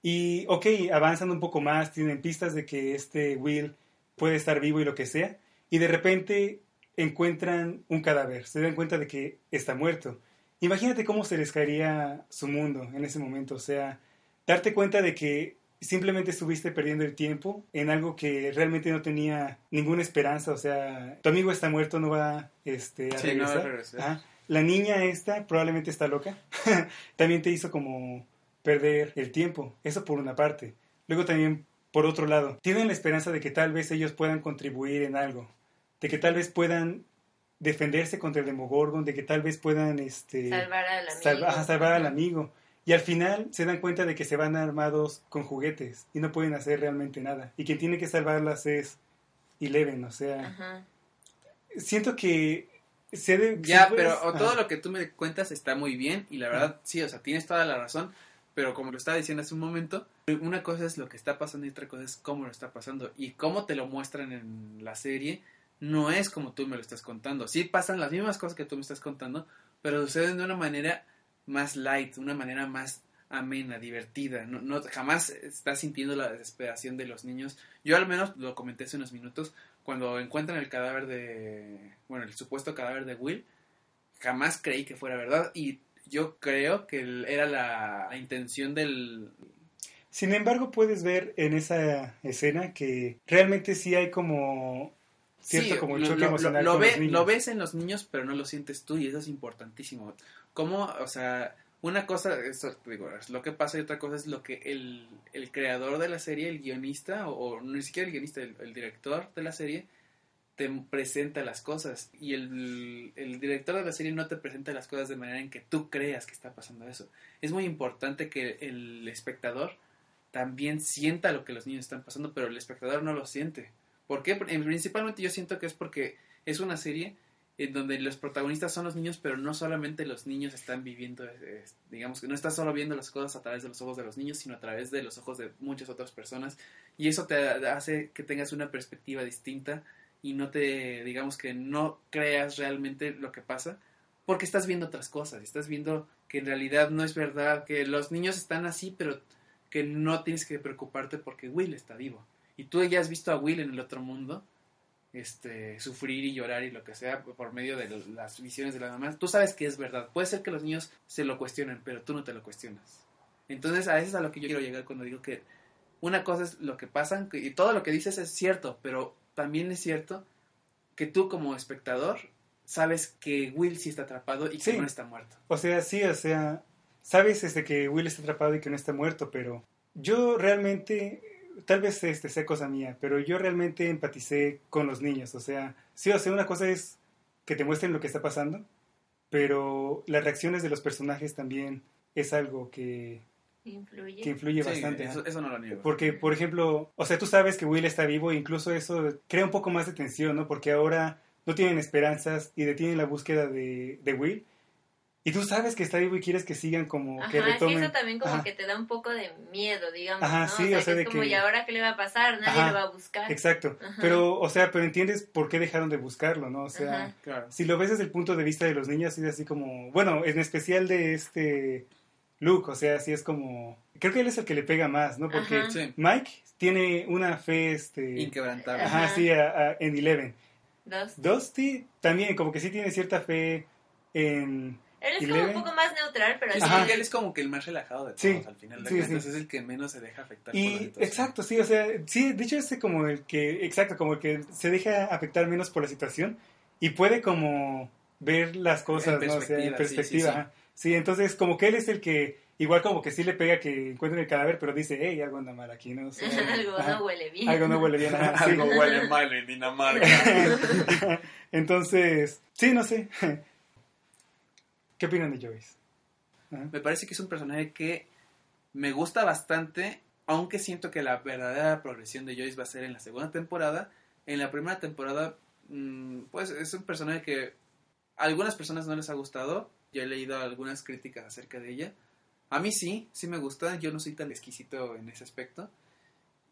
Y, ok, avanzan un poco más, tienen pistas de que este Will puede estar vivo y lo que sea, y de repente encuentran un cadáver, se dan cuenta de que está muerto. Imagínate cómo se les caería su mundo en ese momento, o sea, darte cuenta de que simplemente estuviste perdiendo el tiempo en algo que realmente no tenía ninguna esperanza, o sea, tu amigo está muerto, no va este, a Sí, no va a regresar. regresar. Ajá. La niña esta probablemente está loca, también te hizo como perder el tiempo, eso por una parte. Luego también, por otro lado, tienen la esperanza de que tal vez ellos puedan contribuir en algo, de que tal vez puedan defenderse contra el Demogorgon, de que tal vez puedan este, Salvar al amigo. salva- ajá, salvar al amigo. Y al final se dan cuenta de que se van armados con juguetes y no pueden hacer realmente nada. Y quien tiene que salvarlas es Eleven, o sea, Ajá. siento que se de- Ya, se- pero todo lo que tú me cuentas está muy bien y la verdad, sí, o sea, tienes toda la razón, pero como lo estaba diciendo hace un momento, una cosa es lo que está pasando y otra cosa es cómo lo está pasando y cómo te lo muestran en la serie no es como tú me lo estás contando. Sí pasan las mismas cosas que tú me estás contando, pero suceden de una manera más light, una manera más amena, divertida. No, no jamás estás sintiendo la desesperación de los niños. Yo al menos lo comenté hace unos minutos cuando encuentran el cadáver de, bueno, el supuesto cadáver de Will, jamás creí que fuera verdad y yo creo que era la, la intención del... Sin embargo, puedes ver en esa escena que realmente sí hay como cierto Sí, como lo, choque lo- emocional lo ve- ves en los niños, pero no lo sientes tú y eso es importantísimo. Como, o sea, una cosa, esto, digo, es lo que pasa y otra cosa es lo que el, el creador de la serie, el guionista, o, o ni siquiera el guionista, el, el director de la serie, te presenta las cosas y el, el director de la serie no te presenta las cosas de manera en que tú creas que está pasando eso. Es muy importante que el espectador también sienta lo que los niños están pasando, pero el espectador no lo siente. ¿Por qué? Principalmente yo siento que es porque es una serie en donde los protagonistas son los niños, pero no solamente los niños están viviendo, eh, digamos que no estás solo viendo las cosas a través de los ojos de los niños, sino a través de los ojos de muchas otras personas. Y eso te hace que tengas una perspectiva distinta y no te, digamos que no creas realmente lo que pasa, porque estás viendo otras cosas, estás viendo que en realidad no es verdad, que los niños están así, pero que no tienes que preocuparte porque Will está vivo. Y tú ya has visto a Will en el otro mundo, este, sufrir y llorar y lo que sea por medio de las visiones de la mamá. Tú sabes que es verdad. Puede ser que los niños se lo cuestionen, pero tú no te lo cuestionas. Entonces, a eso es a lo que yo quiero llegar cuando digo que una cosa es lo que pasa y todo lo que dices es cierto, pero también es cierto que tú como espectador sabes que Will sí está atrapado y que Sí. no está muerto. O sea, sí, o sea, sabes este que Will está atrapado y que no está muerto, pero yo realmente, tal vez este sea cosa mía, pero yo realmente empaticé con los niños, o sea, sí, o sea, una cosa es que te muestren lo que está pasando, pero las reacciones de los personajes también es algo que, Influye. que influye Sí, bastante. eso, eso no lo niego. Porque, por ejemplo, o sea, tú sabes que Will está vivo e incluso eso crea un poco más de tensión, ¿no? Porque ahora no tienen esperanzas y detienen la búsqueda de, de Will. Y tú sabes que está vivo y quieres que sigan como Ajá, que es que retomen. eso también como Ajá. que te da un poco de miedo, digamos, Ajá, ¿no? sí, o sea, o sea, que de es como, que- ¿y ahora qué le va a pasar? Nadie Ajá, lo va a buscar. Exacto. Ajá. Pero, o sea, pero entiendes por qué dejaron de buscarlo, ¿no? O sea. Claro. si lo ves desde el punto de vista de los niños, es así como, bueno, en especial de este Luke, o sea, así es como, creo que él es el que le pega más, ¿no? Porque. Sí, Mike tiene una fe, este, inquebrantable. ajá, Ajá. sí, a- a- en Eleven. Dos. Dusty también, como que sí tiene cierta fe en... Él es ¿Y como un poco más neutral, pero Sí, sí. sí, Ajá. porque él es como que el más relajado de todos Sí, al final de sí, cuentas. sí. Es el que menos se deja afectar por la Y situación. exacto, sí, o sea, sí, de hecho es como el que, exacto, como el que se deja afectar menos por la situación y puede como ver las cosas, En ¿no? O sea, en perspectiva, sí, perspectiva. sí, sí. ajá. Sí, entonces como que él es el que, igual como que sí le pega que encuentren el cadáver, pero dice, hey, algo anda mal aquí, ¿no? O sea, algo ajá, no huele bien. algo no huele bien. ajá, sí. Algo huele mal en Dinamarca. Entonces, sí, no sé. ¿Qué opinan de Joyce? Me parece que es un personaje que me gusta bastante, aunque siento que la verdadera progresión de Joyce va a ser en la segunda temporada. En la primera temporada, mm, pues es un personaje que a algunas personas no les ha gustado, Yo he leído algunas críticas acerca de ella. A mí sí, sí me gusta. Yo no soy tan exquisito en ese aspecto.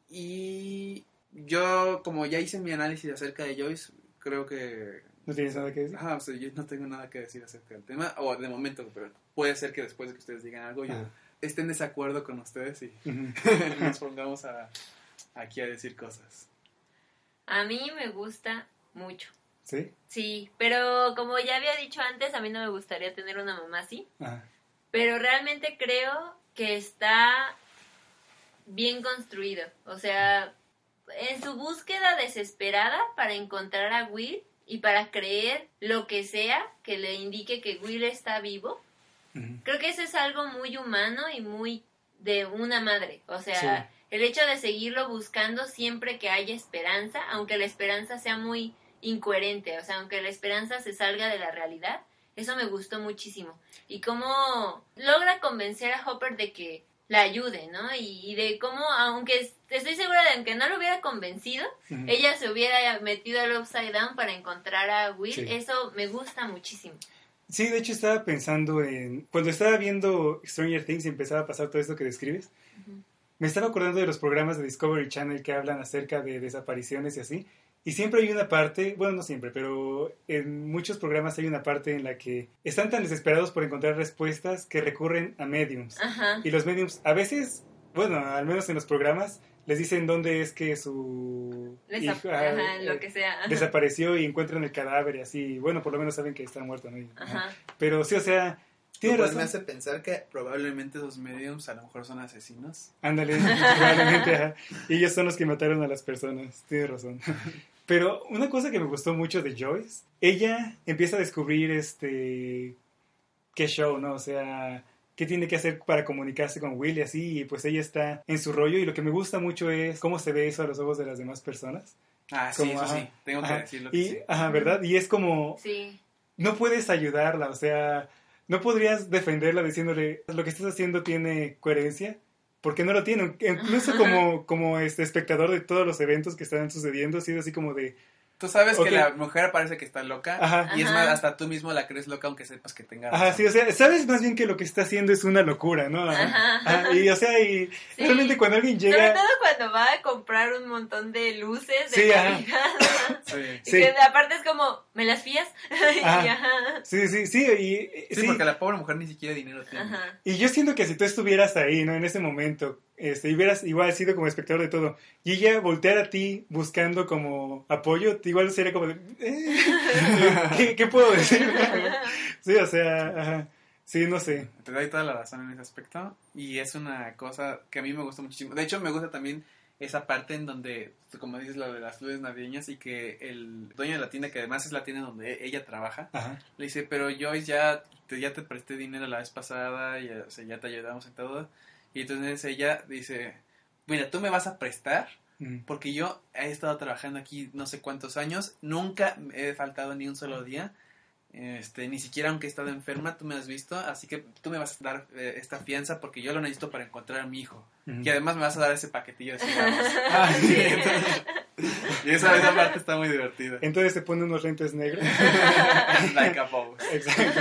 Y yo, como ya hice mi análisis acerca de Joyce, creo que... ¿No tienes nada que decir? Ajá, o sea, yo no tengo nada que decir acerca del tema. O de momento, pero puede ser que después de que ustedes digan algo, yo Ah. esté en desacuerdo con ustedes y nos pongamos a, aquí a decir cosas. A mí me gusta mucho. ¿Sí? Sí, pero como ya había dicho antes, a mí no me gustaría tener una mamá así. Pero realmente creo que está bien construido. O sea, en su búsqueda desesperada para encontrar a Will y para creer lo que sea que le indique que Will está vivo, creo que eso es algo muy humano y muy de una madre. O sea, Sí. el hecho de seguirlo buscando siempre que haya esperanza, aunque la esperanza sea muy incoherente, o sea, aunque la esperanza se salga de la realidad, eso me gustó muchísimo. Y cómo logra convencer a Hopper de que la ayude, ¿no? Y, y de cómo, aunque estoy segura de que no lo hubiera convencido, ella se hubiera metido al Upside Down para encontrar a Will, Sí. eso me gusta muchísimo. Sí, de hecho estaba pensando en... Cuando estaba viendo Stranger Things y empezaba a pasar todo esto que describes, me estaba acordando de los programas de Discovery Channel que hablan acerca de desapariciones y así. Y siempre hay una parte, bueno, no siempre, pero en muchos programas hay una parte en la que están tan desesperados por encontrar respuestas que recurren a mediums. Ajá. Y los mediums, a veces, bueno, al menos en los programas, les dicen dónde es que su Desa- ah, ajá, eh, lo que sea. desapareció y encuentran el cadáver y así. Bueno, por lo menos saben que está muerto, ¿no? Ajá. Pero sí, o sea, Lo cual razón. me hace pensar que probablemente esos mediums a lo mejor son asesinos. Ándale, probablemente, ajá. Y ellos son los que mataron a las personas, tienes razón. Pero una cosa que me gustó mucho de Joyce, ella empieza a descubrir este qué show, ¿no? O sea, qué tiene que hacer para comunicarse con Will y así, y pues ella está en su rollo y lo que me gusta mucho es cómo se ve eso a los ojos de las demás personas. Ah, sí, Como, eso ajá, sí. Tengo que Ajá. decirlo que Y, sí. ajá, ¿verdad? Y es como, Sí. no puedes ayudarla, o sea, no podrías defenderla diciéndole, lo que estás haciendo tiene coherencia, porque no lo tiene. Incluso como, como este espectador de todos los eventos que están sucediendo, ha sido así como de, Tú sabes que la mujer parece que está loca. Ajá. Y es Ajá. más, hasta tú mismo la crees loca aunque sepas que tenga ajá, razón. sí, o sea, sabes más bien que lo que está haciendo es una locura, ¿no? Ajá. Ajá. Ajá, y o sea, y Sí. realmente cuando alguien Sobre llega... todo cuando va a comprar un montón de luces de Sí, ajá. Navidad. Sí. Y Sí. que aparte es como, ¿me las fías? Ajá. ajá. Sí, sí, sí, y, Sí, sí, porque la pobre mujer ni siquiera dinero tiene. Ajá. Y yo siento que si tú estuvieras ahí, ¿no? En ese momento, este, y hubieras igual sido como espectador de todo, y ella volteara a ti buscando como apoyo, igual sería como de, eh, ¿qué, qué puedo decir? sí, o sea, ajá, sí, no sé. Te doy toda la razón en ese aspecto. Y es una cosa que a mí me gusta muchísimo. De hecho, me gusta también esa parte en donde, como dices, lo de las luces navideñas y que el dueño de la tienda, que además es la tienda donde ella trabaja, Ajá, le dice, pero Joyce, ya te, ya te presté dinero la vez pasada, y, o sea, ya te ayudamos en todo. Y entonces ella dice, mira, tú me vas a prestar mm, porque yo he estado trabajando aquí no sé cuántos años, nunca he faltado ni un solo día, este, ni siquiera aunque he estado enferma, tú me has visto, así que tú me vas a dar eh, esta fianza porque yo lo necesito para encontrar a mi hijo. mm. Y además me vas a dar ese paquetillo de cigarros. Ah, sí. y esa, esa parte está muy divertida. Entonces se pone unos lentes negros. like a. Exacto.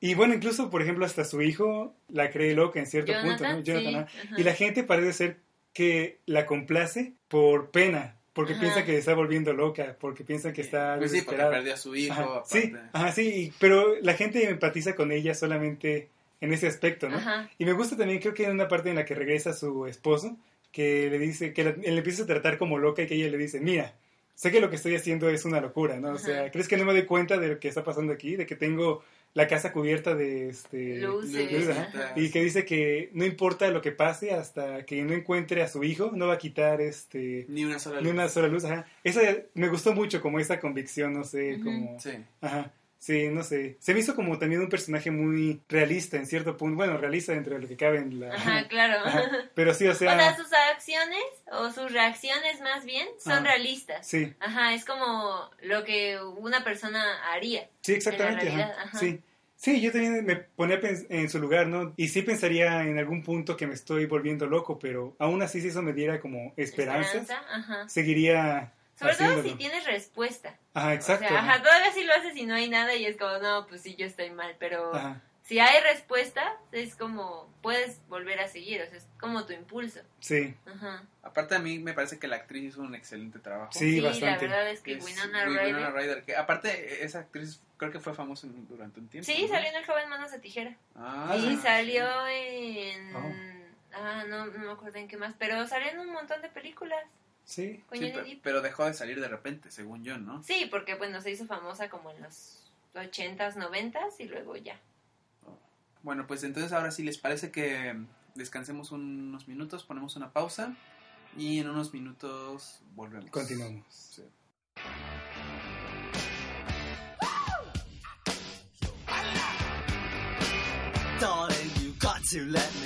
Y bueno, incluso, por ejemplo, hasta su hijo la cree loca en cierto punto, ¿no? Jonathan, sí, ajá. ajá. Y la gente parece ser que la complace por pena, porque Ajá. piensa que se está volviendo loca, porque piensa que está Pues sí, porque perdió a su hijo. Ajá, sí, ajá, sí, y- pero la gente empatiza con ella solamente en ese aspecto, ¿no? Ajá. Y me gusta también, creo que en una parte en la que regresa su esposo, que le dice, que la- él le empieza a tratar como loca y que ella le dice, mira, sé que lo que estoy haciendo es una locura, ¿no? O sea. ¿crees que no me doy cuenta de lo que está pasando aquí? De que tengo la casa cubierta de este Luces. y que dice que no importa lo que pase hasta que no encuentre a su hijo, no va a quitar este Ni una sola ni luz. una sola luz, ajá. Esa me gustó mucho como esa convicción, no sé, como Sí. Ajá. Sí, no sé. Se me hizo como también un personaje muy realista en cierto punto. Bueno, realista dentro de lo que cabe en la... Ajá, claro. Ajá. Pero sí, o O sea... sea, sus acciones o sus reacciones más bien son Ajá. realistas. Sí, Ajá, es como lo que una persona haría. sí, exactamente. En la ajá. Sí. Sí, yo también me ponía en su lugar, ¿no? Y sí pensaría en algún punto que me estoy volviendo loco, pero aún así si eso me diera como esperanza, Esperanza, ajá. seguiría Sobre todo si tienes respuesta. Ajá, exacto. O sea, ajá, todavía si lo haces y no hay nada y es como, no, pues sí, yo estoy mal, pero Ajá, si hay respuesta, es como, puedes volver a seguir, o sea, es como tu impulso. sí, Ajá. Aparte a mí me parece que la actriz hizo un excelente trabajo. Sí, la bastante. verdad es que Es Winona Wi- Ryder. Winona Ryder, que aparte esa actriz creo que fue famosa durante un tiempo. Sí, ¿no? salió en El joven manos de tijera. Ah, y sí. salió en... Oh. Ah, no, no me acuerdo en qué más, pero salió en un montón de películas sí. con Sí, Johnny pe- Depp. pero dejó de salir de repente, según yo, ¿no? Sí, porque bueno, se hizo famosa como en los 80s, 90s y luego ya. Bueno, pues entonces ahora sí, ¿les parece que descansemos unos minutos, ponemos una pausa y en unos minutos volvemos? Continuamos. Sí. Darling, you got to let me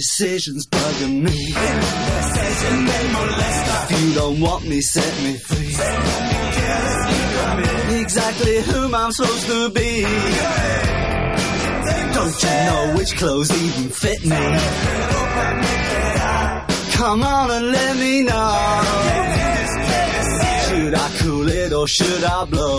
This indecision's bugging me. If you don't want me, set me free. Exactly whom I'm supposed to be. Don't you know which clothes even fit me? Come on and let me know. Should I cool it or should I blow?